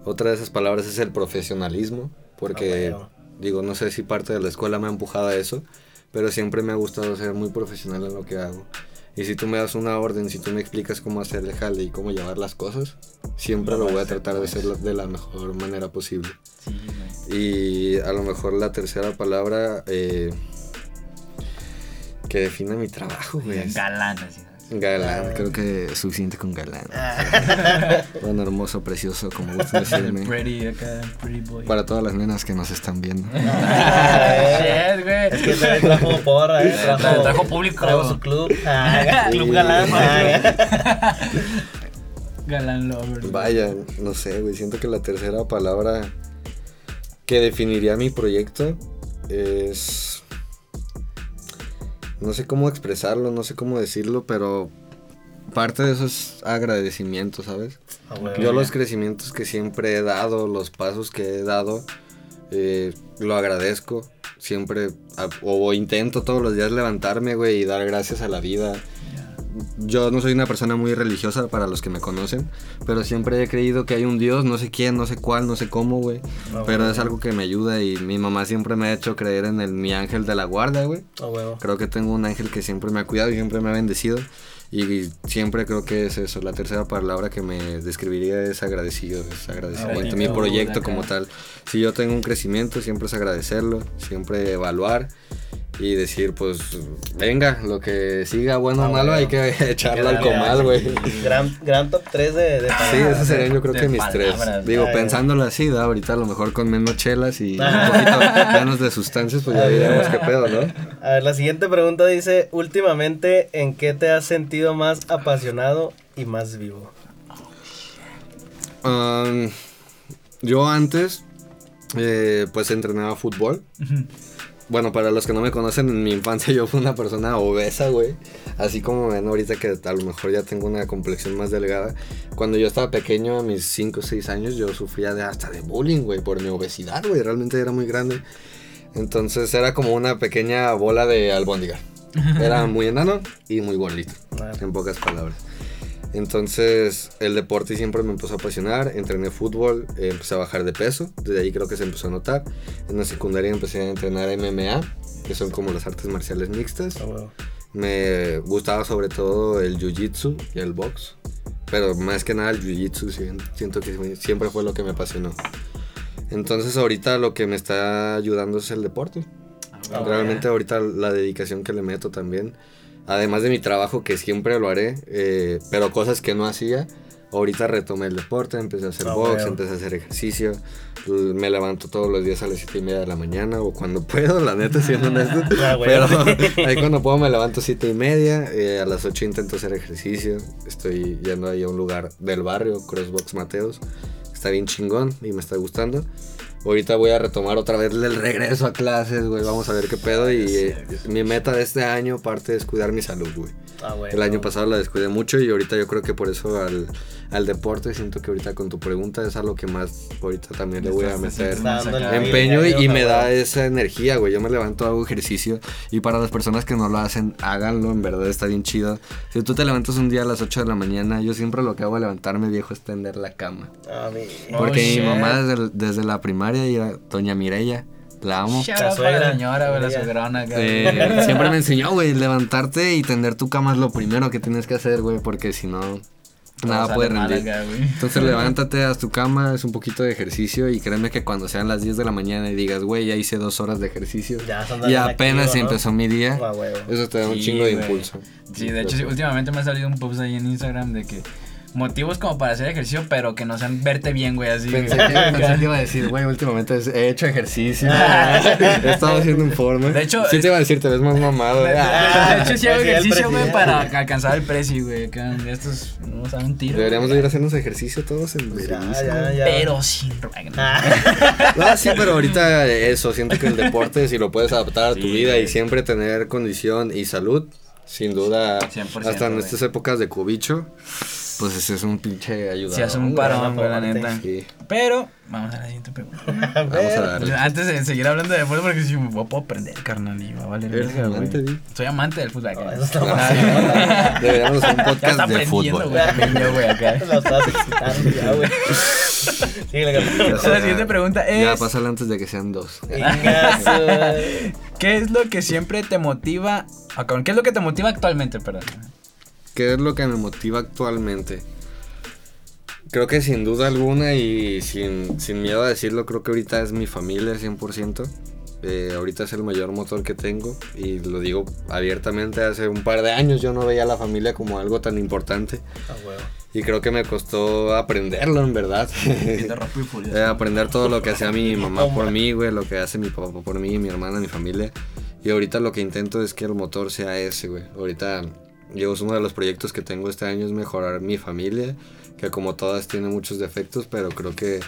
Otra de esas palabras es el profesionalismo, porque Ah, bueno. digo, no sé si parte de la escuela me ha empujado a eso, pero siempre me ha gustado ser muy profesional en lo que hago. Y si tú me das una orden, si tú me explicas cómo hacer el jale y cómo llevar las cosas, siempre Lo lo voy a tratar de pues. hacer de la mejor manera posible. Sí. Y a lo mejor la tercera palabra eh, que define mi trabajo, güey. Galán, así. Galán, creo que es suficiente con galán. Ah. (laughs) Bueno, hermoso, precioso, como gustan decirme. Pretty, acá, pretty boy. Para todas las nenas que nos están viendo. Ah, (laughs) Shit, güey. Es que también trajo porra, ¿eh? Trajo- trajo público. Trajo su club. (laughs) Ah, club galán. Ah, Galán lover. Vaya, no sé, güey. Siento que la tercera palabra que definiría mi proyecto es. No sé cómo expresarlo, no sé cómo decirlo, pero parte de eso es agradecimiento, ¿sabes? ah. Yo los crecimientos que siempre he dado, los pasos que he dado, eh, lo agradezco. Siempre, a- o intento todos los días levantarme, güey, y dar gracias a la vida. Yo no soy una persona muy religiosa para los que me conocen, pero siempre he creído que hay un Dios, no sé quién, no sé cuál, no sé cómo, güey. Ah, pero güey. es algo que me ayuda y mi mamá siempre me ha hecho creer en el, mi ángel de la guarda, güey. Ah. Creo que tengo un ángel que siempre me ha cuidado y siempre me ha bendecido. Y siempre creo que es eso. La tercera palabra que me describiría es agradecido, es agradecimiento. Gratitud, Mi proyecto como tal. Si yo tengo un crecimiento, siempre es agradecerlo, siempre evaluar y decir, pues, venga, lo que siga bueno o Ah, malo bueno. hay que (laughs) echarlo al comal, güey. Gran, gran top 3 de, de Sí, esos serían ¿eh? yo creo De que mis palabras, tres. Digo, pensándolo así, ¿no? ahorita a lo mejor con menos chelas y un Ah. poquito menos de sustancias, pues ya (laughs) diremos qué pedo, ¿no? A ver, la siguiente pregunta dice, últimamente, ¿en qué te has sentido más apasionado y más vivo? Um, yo antes, eh, pues entrenaba fútbol. Bueno, para los que no me conocen, en mi infancia yo fui una persona obesa, güey. Así como ven ahorita que a lo mejor ya tengo una complexión más delgada. Cuando yo estaba pequeño, a mis 5 o 6 años, yo sufría de hasta de bullying, güey, por mi obesidad, güey. Realmente era muy grande. Entonces era como una pequeña bola de albóndiga. Era muy enano y muy gordito, en pocas palabras. Entonces el deporte siempre me empezó a apasionar, entrené fútbol, eh, empecé a bajar de peso, desde ahí creo que se empezó a notar. En la secundaria empecé a entrenar MMA, que son como las artes marciales mixtas. huevo. Me gustaba sobre todo el jiu-jitsu y el box, pero más que nada el jiu-jitsu siento que siempre fue lo que me apasionó. Entonces ahorita lo que me está ayudando es el deporte. Ah, Realmente ahorita la dedicación que le meto también, además de mi trabajo que siempre lo haré, eh, pero cosas que no hacía, Ahorita retomé el deporte, empecé a hacer Ah, box, bueno. empecé a hacer ejercicio. l- Me levanto todos los días a las 7 y media de la mañana o cuando (laughs) puedo, la neta, siendo honesto. (laughs) Ah, Pero (laughs) ahí cuando puedo me levanto 7 y media. eh, a las 8 intento hacer ejercicio. Estoy yendo ahí a un lugar del barrio, Crossbox Mateos. Está bien chingón y me está gustando. Ahorita voy a retomar otra vez el regreso a clases, güey. Vamos a ver qué pedo. Y eh, mi meta de este año, aparte, es cuidar mi salud, güey. Ah, bueno. El año pasado la descuidé mucho y ahorita yo creo que por eso al, al deporte siento que ahorita con tu pregunta es algo que más ahorita también le voy a meter empeño y, y me da esa energía, güey. Yo me levanto, hago ejercicio y para las personas que no lo hacen, háganlo, en verdad está bien chido. Si tú te levantas un día a las 8 de la mañana, yo siempre lo que hago al levantarme, viejo, es tender la cama. Ah, Oh, Porque shit. mi mamá desde, desde la primaria y era doña Mireya, la amo. La suegra. señora, güey, la suegrona. Eh, (laughs) siempre me enseñó, (laughs) güey, levantarte y tender tu cama es lo primero que tienes que hacer, güey, porque si no, Todo nada puede rendir. acá. Entonces (laughs) levántate, haz tu cama, es un poquito de ejercicio y créeme que cuando sean las 10 de la mañana y digas, güey, ya hice dos horas de ejercicio Ya y apenas activo, ¿no? empezó mi día, Ah, eso te da un chingo de impulso. Sí, de hecho, sí, últimamente me ha salido un post ahí en Instagram de que motivos como para hacer ejercicio, pero que no sean verte bien, güey, así. Pensé güey. que, (laughs) pensé que iba a decir, güey, últimamente he hecho ejercicio, (laughs) he estado haciendo informe. De hecho, sí te iba a decir, te ves más mamado. De, de- de hecho, (laughs) sí Pues hago ejercicio, güey, para alcanzar el precio, güey. Estos nos dan un tiro. Deberíamos ir a hacernos ejercicio todos en ya, ya. Pero sin ruegno. Ah, sí, pero ahorita eso, siento que el deporte, si lo puedes adaptar a tu Sí, vida güey. y siempre tener condición y salud, sin duda, 100%, hasta en güey. estas épocas de cobicho, pues ese es un pinche ayuda. Si hace un parón, güey, la neta. Sí, Pero, vamos a la siguiente pregunta. (laughs) vamos a ver. darle. Antes de seguir hablando de fútbol, porque si me puedo prender, carnal, y va a valer Eres verga, güey. Soy amante del fútbol. No, eso está Ah, Deberíamos hacer un Ya está podcast de aprendiendo, fútbol. también yo, güey, acá. (laughs) Lo estás excitando ya, güey. (laughs) Carnal. La siguiente pregunta Ya, es: pásale antes de que sean dos. (laughs) ¿Qué es lo que siempre te motiva? ah, ¿Qué es lo que te motiva actualmente, perdón? ¿Qué es lo que me motiva actualmente? Creo que sin duda alguna y sin, sin miedo a decirlo, creo que ahorita es mi familia 100%. Eh, ahorita es el mayor motor que tengo y lo digo abiertamente, hace un par de años yo no veía a la familia como algo tan importante Ah, huevo. y creo que me costó aprenderlo en verdad. (laughs) Eh, aprender todo lo que hacía mi (laughs) mamá por mí, güey, lo que hace mi papá por mí, mi hermana, mi familia. Y ahorita lo que intento es que el motor sea ese, güey. Ahorita, yo es uno de los proyectos que tengo este año es mejorar mi familia, que como todas tiene muchos defectos, pero creo que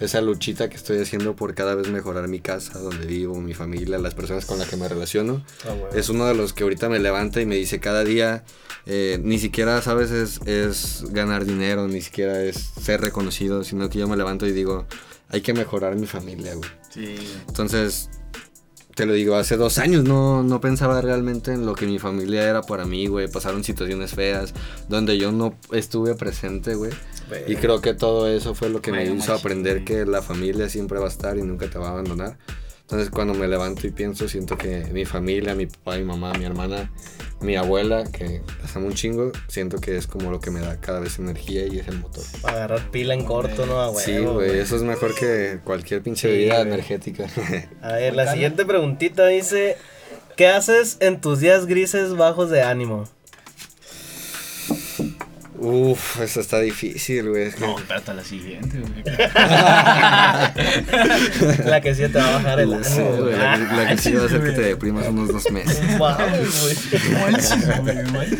esa luchita que estoy haciendo por cada vez mejorar mi casa, donde vivo, mi familia, las personas con las que me relaciono, Ah, es uno de los que ahorita me levanta y me dice cada día, eh, ni siquiera, sabes, es, es ganar dinero, ni siquiera es ser reconocido, sino que yo me levanto y digo, hay que mejorar mi familia, güey. Sí. Entonces, te lo digo, hace dos años no, no pensaba realmente en lo que mi familia era para mí, güey. Pasaron situaciones feas donde yo no estuve presente, güey. Y creo que todo eso fue lo que me Güey, hizo machín, aprender que la familia siempre va a estar y nunca te va a abandonar. Entonces cuando me levanto y pienso, siento que mi familia, mi papá, mi mamá, mi hermana, mi abuela, que las amo un chingo, siento que es como lo que me da cada vez energía y es el motor. Para agarrar pila en corto, ¿no? A huevo, sí, güey, eso es mejor que cualquier pinche Sí, bebida energética. (laughs) A ver, la siguiente preguntita dice: ¿Qué haces en tus días grises bajos de ánimo? Uf, eso está difícil, güey. es que- No, espérate a la siguiente, güey. (laughs) La que sí te va a bajar el Sí, ánimo. güey, güey. la, la que sí va a hacer que te deprimas unos dos meses. Güey. Malísimo, güey, mal.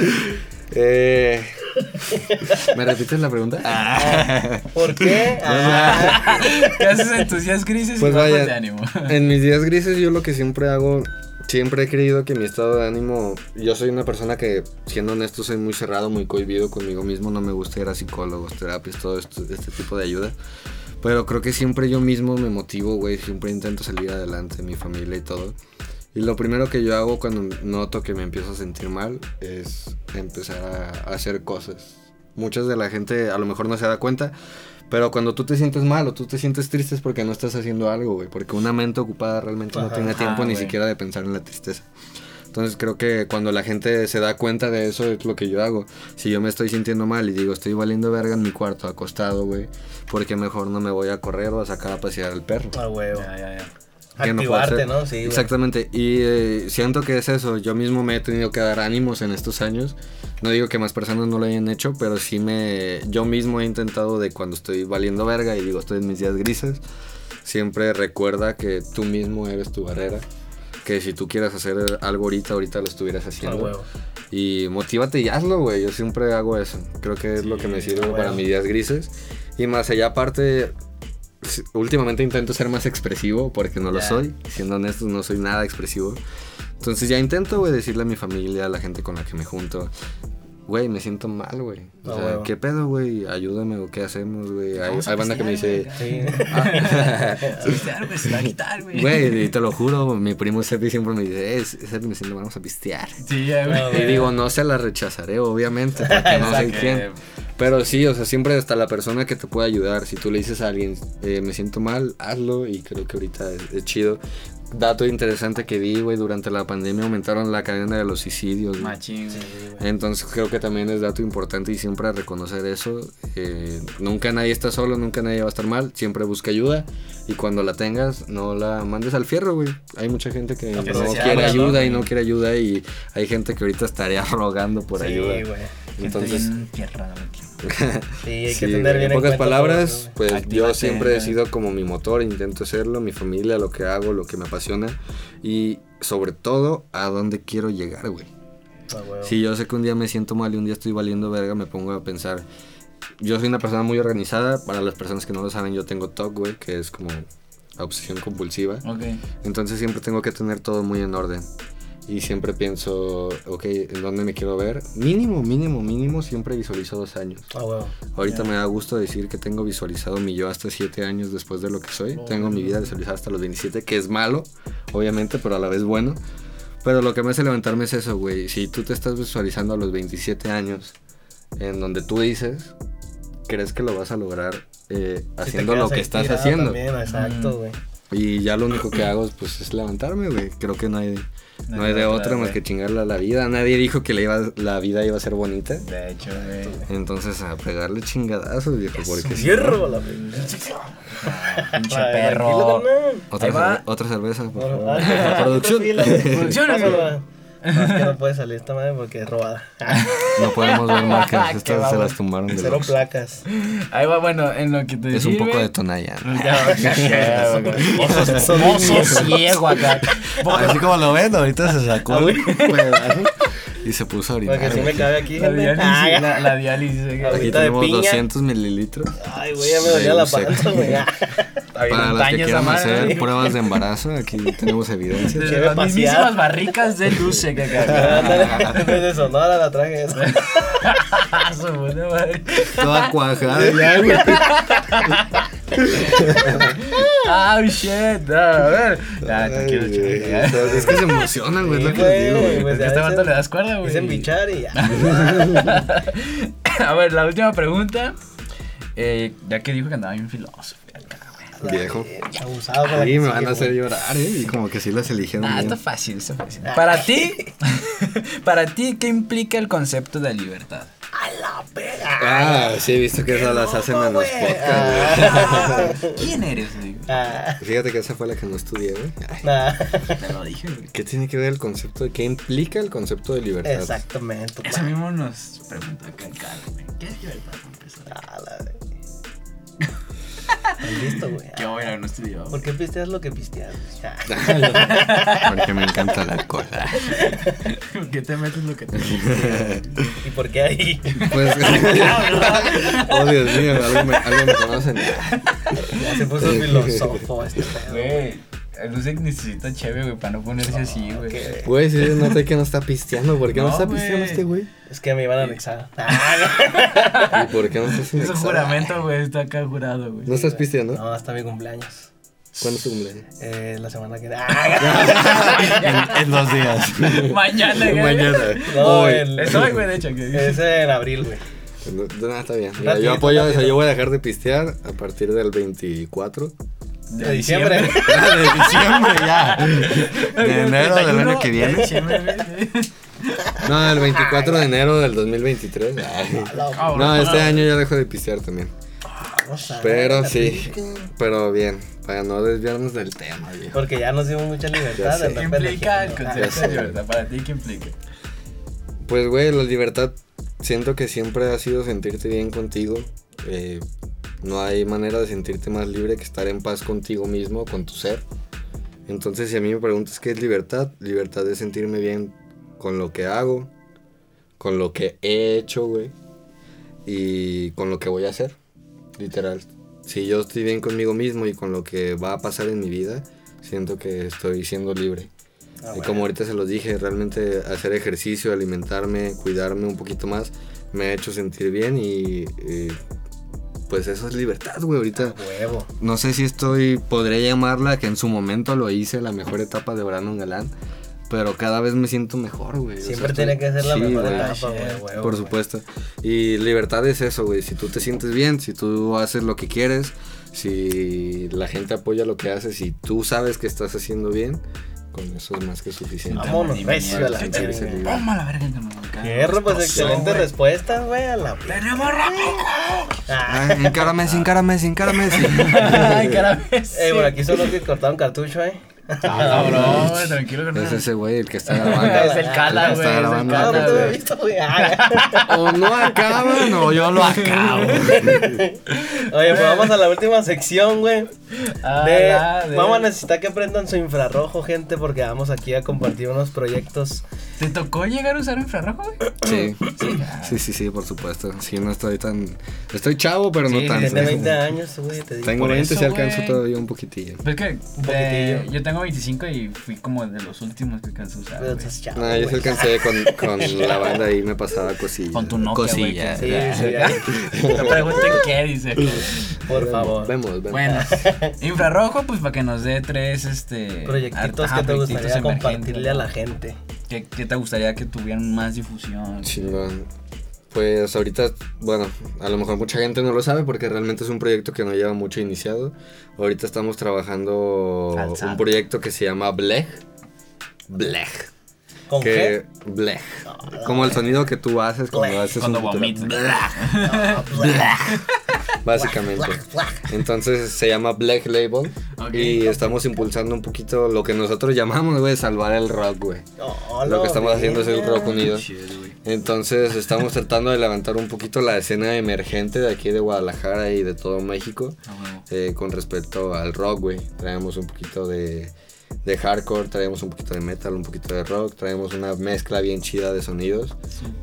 Eh, ¿Me repites la pregunta? ¿Por qué? Ah, ¿Qué haces en tus días grises Pues y vaya, de ánimo? En mis días grises yo lo que siempre hago, siempre he creído que mi estado de ánimo, yo soy una persona que, siendo honesto, soy muy cerrado, muy cohibido conmigo mismo, no me gusta ir a psicólogos, terapias, todo esto, este tipo de ayuda. Pero creo que siempre yo mismo me motivo, güey, siempre intento salir adelante, mi familia y todo. Y lo primero que yo hago cuando noto que me empiezo a sentir mal es empezar a, hacer cosas. Muchas de la gente a lo mejor no se da cuenta, pero cuando tú te sientes mal o tú te sientes triste es porque no estás haciendo algo, güey. Porque una mente ocupada realmente no tiene tiempo Ajá, ni siquiera de pensar en la tristeza. Entonces creo que cuando la gente se da cuenta de eso es lo que yo hago. Si yo me estoy sintiendo mal y digo, estoy valiendo verga en mi cuarto acostado, güey, porque mejor no me voy a correr o a sacar a pasear al perro. A huevo. Ya, ya, ya. No puedo Activarte, hacer. ¿no? Sí. Exactamente, y eh, siento que es eso, yo mismo me he tenido que dar ánimos en estos años, no digo que más personas no lo hayan hecho, pero sí me, yo mismo he intentado de cuando estoy valiendo verga y digo estoy en mis días grises, siempre recuerda que tú mismo eres tu barrera, que si tú quieres hacer algo ahorita, ahorita lo estuvieras Ah, haciendo. huevo. Y motívate y hazlo, güey. Yo siempre hago eso. Creo que es lo que me sirve ah, para bueno. mis días grises. Y más allá, aparte, últimamente intento ser más expresivo porque no lo Ya. soy. Siendo honestos, no soy nada expresivo. Entonces ya intento, güey, decirle a mi familia, a la gente con la que me junto. Güey, me siento mal, güey. O Ah, sea, huevo. ¿qué pedo, güey? Ayúdame o qué hacemos, güey. Hay, hay banda que me pistear, dice, Sí. (laughs) Sí, claro, pues se va a quitar, güey. güey, y te lo juro, mi primo Sepi siempre me dice, eh, Sepi, me siento, mal, vamos a pistear. Sí, ya, güey. No, Y güey. digo, no se la rechazaré, obviamente, porque no Exacto. quien. Pero sí, o sea, siempre está la persona que te puede ayudar. Si tú le dices a alguien, eh, me siento mal, hazlo. Y creo que ahorita es, es chido. Dato interesante que vi, güey, durante la pandemia aumentaron la cadena de los suicidios. Machín, güey. Entonces creo que también es dato importante y siempre reconocer eso. Eh, nunca nadie está solo, nunca nadie va a estar mal. Siempre busca ayuda. Y cuando la tengas, no la mandes al fierro, güey. Hay mucha gente que Que no quiere ayuda y no quiere ayuda. Y hay gente que ahorita estaría (laughs) rogando por Sí, ayuda. güey. Entonces, bien tierra. (laughs) Sí, hay que sí, tener bien en pocas palabras, pues yo Actívate, siempre he sido como mi motor, intento hacerlo, mi familia, lo que hago, lo que me apasiona y sobre todo a dónde quiero llegar, güey. Ah. Si yo sé que un día me siento mal y un día estoy valiendo verga, me pongo a pensar. Yo soy una persona muy organizada. Para las personas que no lo saben, yo tengo TOC, güey, que es como obsesión compulsiva. Ok. Entonces siempre tengo que tener todo muy en orden. Y siempre pienso, ok, ¿en dónde me quiero ver? Mínimo, mínimo, mínimo, siempre visualizo dos años. Ah, huevo. Ahorita me da gusto decir que tengo visualizado mi yo hasta 7 años después de lo que soy. Tengo mi vida visualizada hasta los 27, que es malo, obviamente, pero a la vez bueno. Pero lo que me hace levantarme es eso, güey. Si tú te estás visualizando a los 27 años, en donde tú dices, crees que lo vas a lograr eh, haciendo lo que estás haciendo. También, exacto, Mm. güey. Y ya lo único que hago pues, es levantarme, güey. Creo que no hay, no No hay de otra, más que chingarle a la vida. Nadie dijo que la, iba, la vida iba a ser bonita. De hecho, güey. Entonces a pegarle chingadazos, viejo. Porque Cierro la pinche. Perro. Otra, cerveza, por favor. (laughs) Producción. (laughs) Producción. No, es que no puede salir esta madre porque es robada. (laughs) No podemos ver marcas. (laughs) Estas se las tumbaron de Cero placas. Ahí va, bueno, en lo que te Es un poco de tonalla. (laughs) ciego acá. Así como lo ven, ahorita se sacó Ah, un pedazo y se puso a orinar. Porque si me cabe aquí, La diálisis, Ah, la, la diálisis. Aquí de tenemos piña. 200 mililitros. Ay, güey, ya me dolía la panza, güey. Para las que quieran hacer pruebas de embarazo, aquí (laughs) tenemos evidencia. Desde las mismísimas barricas de luce que acá. Desde (laughs) Sonora la traje esa. (laughs) Su puta madre. Toda cuajada ya, güey. Ah, shit. No, a ver. Ya, güey, ya. Es que se emocionan, güey, es lo Sí, que les digo, güey, pues Es que este vato le das cuerda, güey. Dicen bichar y ya. A ver, la última pregunta. Eh, ya que dijo que andaba bien filósofo. Viejo. Abusado que me van a hacer llorar, ¿eh? Y como que sí las eligieron Ah, bien. está fácil, está fácil. Para ti, (laughs) para ti, ¿qué implica el concepto de libertad? A la pega. Ah, sí, he visto que esas las hacen en los podcasts. güey. (laughs) ¿Quién eres? güey? Ah, Fíjate que esa fue la que no estudié, güey. Ay, nah. Te lo dije, güey. ¿Qué tiene que ver el concepto de qué implica el concepto de libertad? Exactamente. Eso mismo nos preguntó acá el Carlos, güey. ¿Qué es libertad para empezar? A la Listo, güey. Qué bueno, no estudió. ¿Por qué pisteas lo que pisteas? (laughs) Porque me encanta la cosa. ¿Por qué te metes lo que te ¿Y por qué ahí? Pues, (laughs) oh Dios mío, algo me, algo me conocen. Ya se puso filósofo este pedo. Güey, el Lucek necesita cheve, güey, para no ponerse así, güey. Güey, sí, noté que no está pisteando. ¿Por qué no, No, está pisteando este güey? Es que me iban a anexar. (laughs) Ah, ¿Y por qué no estás Es un juramento, güey, está acá jurado, güey. ¿No estás pisteando? No, hasta mi cumpleaños. ¿Cuándo es tu cumpleaños? Eh, la semana que. (laughs) Ah, en, dos días. (laughs) Mañana, güey. Mañana. No, Hoy. el- Es hoy, güey, de hecho. que- es en abril, güey. No, no, está bien. Mira, Ratito, yo apoyo eso. ratito. Yo voy a dejar de pistear a partir del 24. De diciembre. Ah, de diciembre ya. De enero del año 31 que de viene. diciembre, güey. No, el 24 de enero del 2023. Ay. Ah, No, este año ya dejo de pistear también. Sea, Pero sí, pero bien, para no desviarnos del tema, viejo. Porque ya nos dimos mucha libertad. ¿Qué implica el pendejeando. concepto de libertad? Para ti, ¿qué implica? Pues, güey, la libertad siento que siempre ha sido sentirte bien contigo. eh, no hay manera de sentirte más libre que estar en paz contigo mismo, con tu ser. Entonces, si a mí me preguntas qué es libertad, libertad es sentirme bien con lo que hago, con lo que he hecho, güey, y con lo que voy a hacer, literal. Si yo estoy bien conmigo mismo y con lo que va a pasar en mi vida, siento que estoy siendo libre. Ah, Y bueno. como ahorita se los dije, realmente hacer ejercicio, alimentarme, cuidarme un poquito más, me ha hecho sentir bien y pues eso es libertad, güey. Ahorita Huevo. no sé si estoy, podría llamarla, que en su momento lo hice, la mejor etapa de Brandon Galán, pero cada vez me siento mejor, güey. O sea, Siempre tiene que ser la sí, mejor güey. etapa, güey. huevo, Por güey. supuesto. Y libertad es eso, güey. Si tú te sientes bien, si tú haces lo que quieres, si la gente apoya lo que haces y tú sabes que estás haciendo bien, con eso es más que suficiente. Vámonos, mierda, a la verga. la verga. Fierro, pues excelente güey. respuesta, güey, a la ¡Tenemos rápido! Ay, encárame, encárame, encárame. (laughs) Caray. Eh, por aquí solo que cortaron cartucho, eh. Ah, cabrón, güey, tranquilo, Es carnal. ese güey el que está (laughs) grabando. Es el Cala, que güey, está es el. Ah, Cala, no visto, güey. Ah, (laughs) O no acaban o yo lo acabo. Oye, pues vamos a la última sección, güey. Ah, De- la de- Vamos a necesitar que prendan su infrarrojo, gente, porque vamos aquí a compartir unos proyectos. ¿Te tocó llegar a usar infrarrojo, güey? Sí, sí, sí, sí, por supuesto. Sí, no estoy tan. Estoy chavo, pero no Sí, tanto. Tiene 20 años, güey, te digo. Tengo Por 20 eso, si alcanzo todavía un poquitillo. Pues que poquitillo. de- yo tengo 25 y fui como de los últimos que alcancé a usar, Pero estás chavo, No, yo sí alcancé con, con (laughs) la banda ahí, me pasaba cosillas. Con tu Nokia, Cosillas. Sí, sí. No (laughs) pregunten qué, dice. Por favor. Vemos, vemos. Bueno, (laughs) infrarrojo, pues para que nos dé tres este Proyectitos ajá, que te proyectitos gustaría compartirle a la gente. ¿Qué, qué te gustaría que tuvieran más difusión? Chingón. Pues ahorita, bueno, a lo mejor mucha gente no lo sabe porque realmente es un proyecto que no lleva mucho iniciado. Ahorita estamos trabajando Alzado. un proyecto que se llama Blech. Blech. ¿Con Que Blech. Como el sonido que tú haces cuando Blech. haces Cuando un vomitas. (laughs) Básicamente. Entonces se llama Black Label. Ok. Y estamos impulsando un poquito lo que nosotros llamamos, güey, salvar el rock, güey. Lo que estamos haciendo es el rock unido. Entonces estamos tratando de levantar un poquito la escena emergente de aquí de Guadalajara y de todo México A huevo. eh, con respecto al rock, güey. Traemos un poquito de, de hardcore, traemos un poquito de metal, un poquito de rock, traemos una mezcla bien chida de sonidos.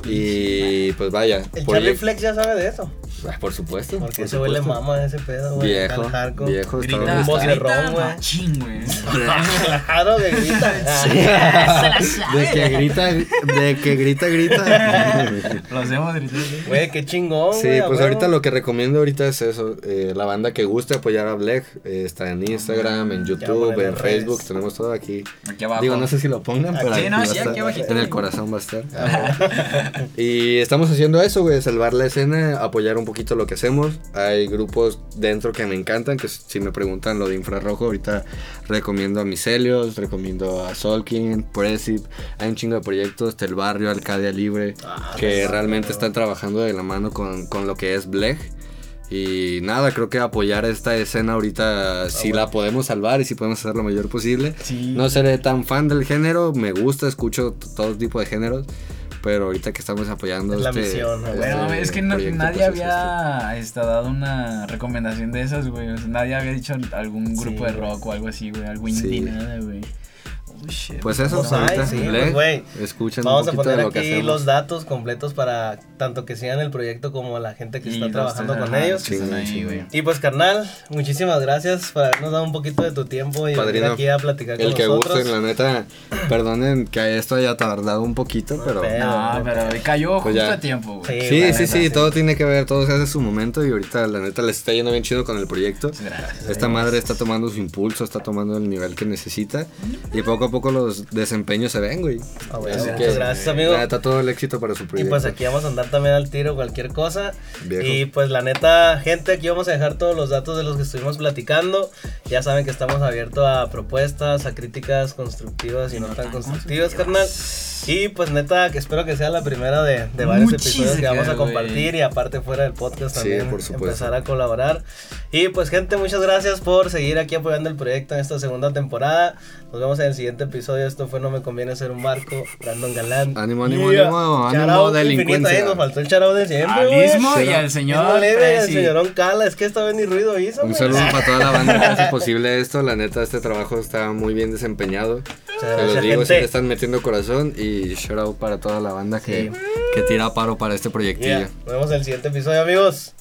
Y pues vaya, El por, Charlie Flex ya sabe de eso. Ah, por supuesto. Porque por ese güey le supuesto. mama ese pedo, güey. Viejo, hardcore. viejo, está Grita, Un vocerrón, güey. machín, güey. (laughs) Claro que grita. (laughs) De que grita, de que grita, grita. (laughs) Lo hacemos gritar. güey. Güey, qué chingón. Sí, güey, a pues huevo. ahorita lo que recomiendo ahorita es eso. eh, la banda que guste apoyar a Black eh, está en Instagram, en YouTube, en Facebook. Tenemos todo aquí. Aquí abajo. Digo, no sé si lo pongan, pero Aquí, aquí no, va a sí, estar. aquí abajito. En el corazón va a estar. (laughs) y estamos haciendo eso, güey, salvar la escena, apoyar un poquito lo que hacemos. Hay grupos dentro que me encantan, que si me preguntan lo de infrarrojo, ahorita recomiendo a Miselios, recomiendo a Solkin, Presip, hay un chingo de proyectos, Tel Barrio, Alcadia Libre, Ah, que realmente están trabajando de la mano con, con lo que es Blech. Y nada, creo que apoyar esta escena ahorita, si bueno. la podemos salvar y si podemos hacer lo mayor posible. Sí. No seré tan fan del género, me gusta, escucho todo tipo de géneros, pero ahorita que estamos apoyando Es la este, misión, ¿no? este Bueno, es que no- nadie pues, es había este, dado una recomendación de esas, güey. O sea, nadie había dicho algún grupo Sí, de rock o algo así, güey. Algo indie, Sí. nada, güey. Pues eso, Pues ahorita, sí, pues, güey. escuchen Vamos un a poner aquí los datos completos para tanto que sigan el proyecto como la gente que Y está trabajando con ajá, ellos. ahí. Y pues carnal, muchísimas gracias por habernos dado un poquito de tu tiempo y venir Padrino, aquí a platicar con El que nosotros. gusten, la neta, perdonen que esto haya tardado un poquito, pero... Pero- No, pero cayó Pues justo ya. a tiempo, güey. Sí, Sí, sí, neta, sí, sí. todo tiene que ver, todo se hace su momento y ahorita la neta les está yendo bien chido con el proyecto. Gracias. Esta madre está tomando su impulso, está tomando el nivel que necesita y poco a poco los desempeños se ven, güey. Ah, bueno, Así muchas que, gracias, amigo. La neta, todo el éxito para su Y proyecto. pues aquí vamos a andar también al tiro cualquier cosa. Viejo. Y pues la neta, gente, aquí vamos a dejar todos los datos de los que estuvimos platicando. Ya saben que estamos abiertos a propuestas, a críticas constructivas y no, tan constructivas, carnal. Y pues neta, que espero que sea la primera de, de varios Muchísimas, episodios que vamos a compartir y aparte fuera del podcast Sí, también por supuesto. empezar a colaborar. Y pues gente, muchas gracias por seguir aquí apoyando el proyecto en esta segunda temporada. Nos vemos en el siguiente episodio. Esto fue No me conviene ser un barco, Brandon Galán. Ánimo, ánimo, Yeah. ánimo, ánimo, delincuencia. eh, Nos faltó el charao de siempre, Al. Ismo y al señor. Leve al señorón Cala. Es que esta vez ni ruido hizo, Un saludo (laughs) para toda la banda que hace posible esto. La neta, este trabajo está muy bien desempeñado. Muchas Te lo gracias, digo, gente. le están metiendo corazón. Y shout out para toda la banda que, Sí. que tira paro para este proyectillo. Yeah. Nos vemos en el siguiente episodio, amigos.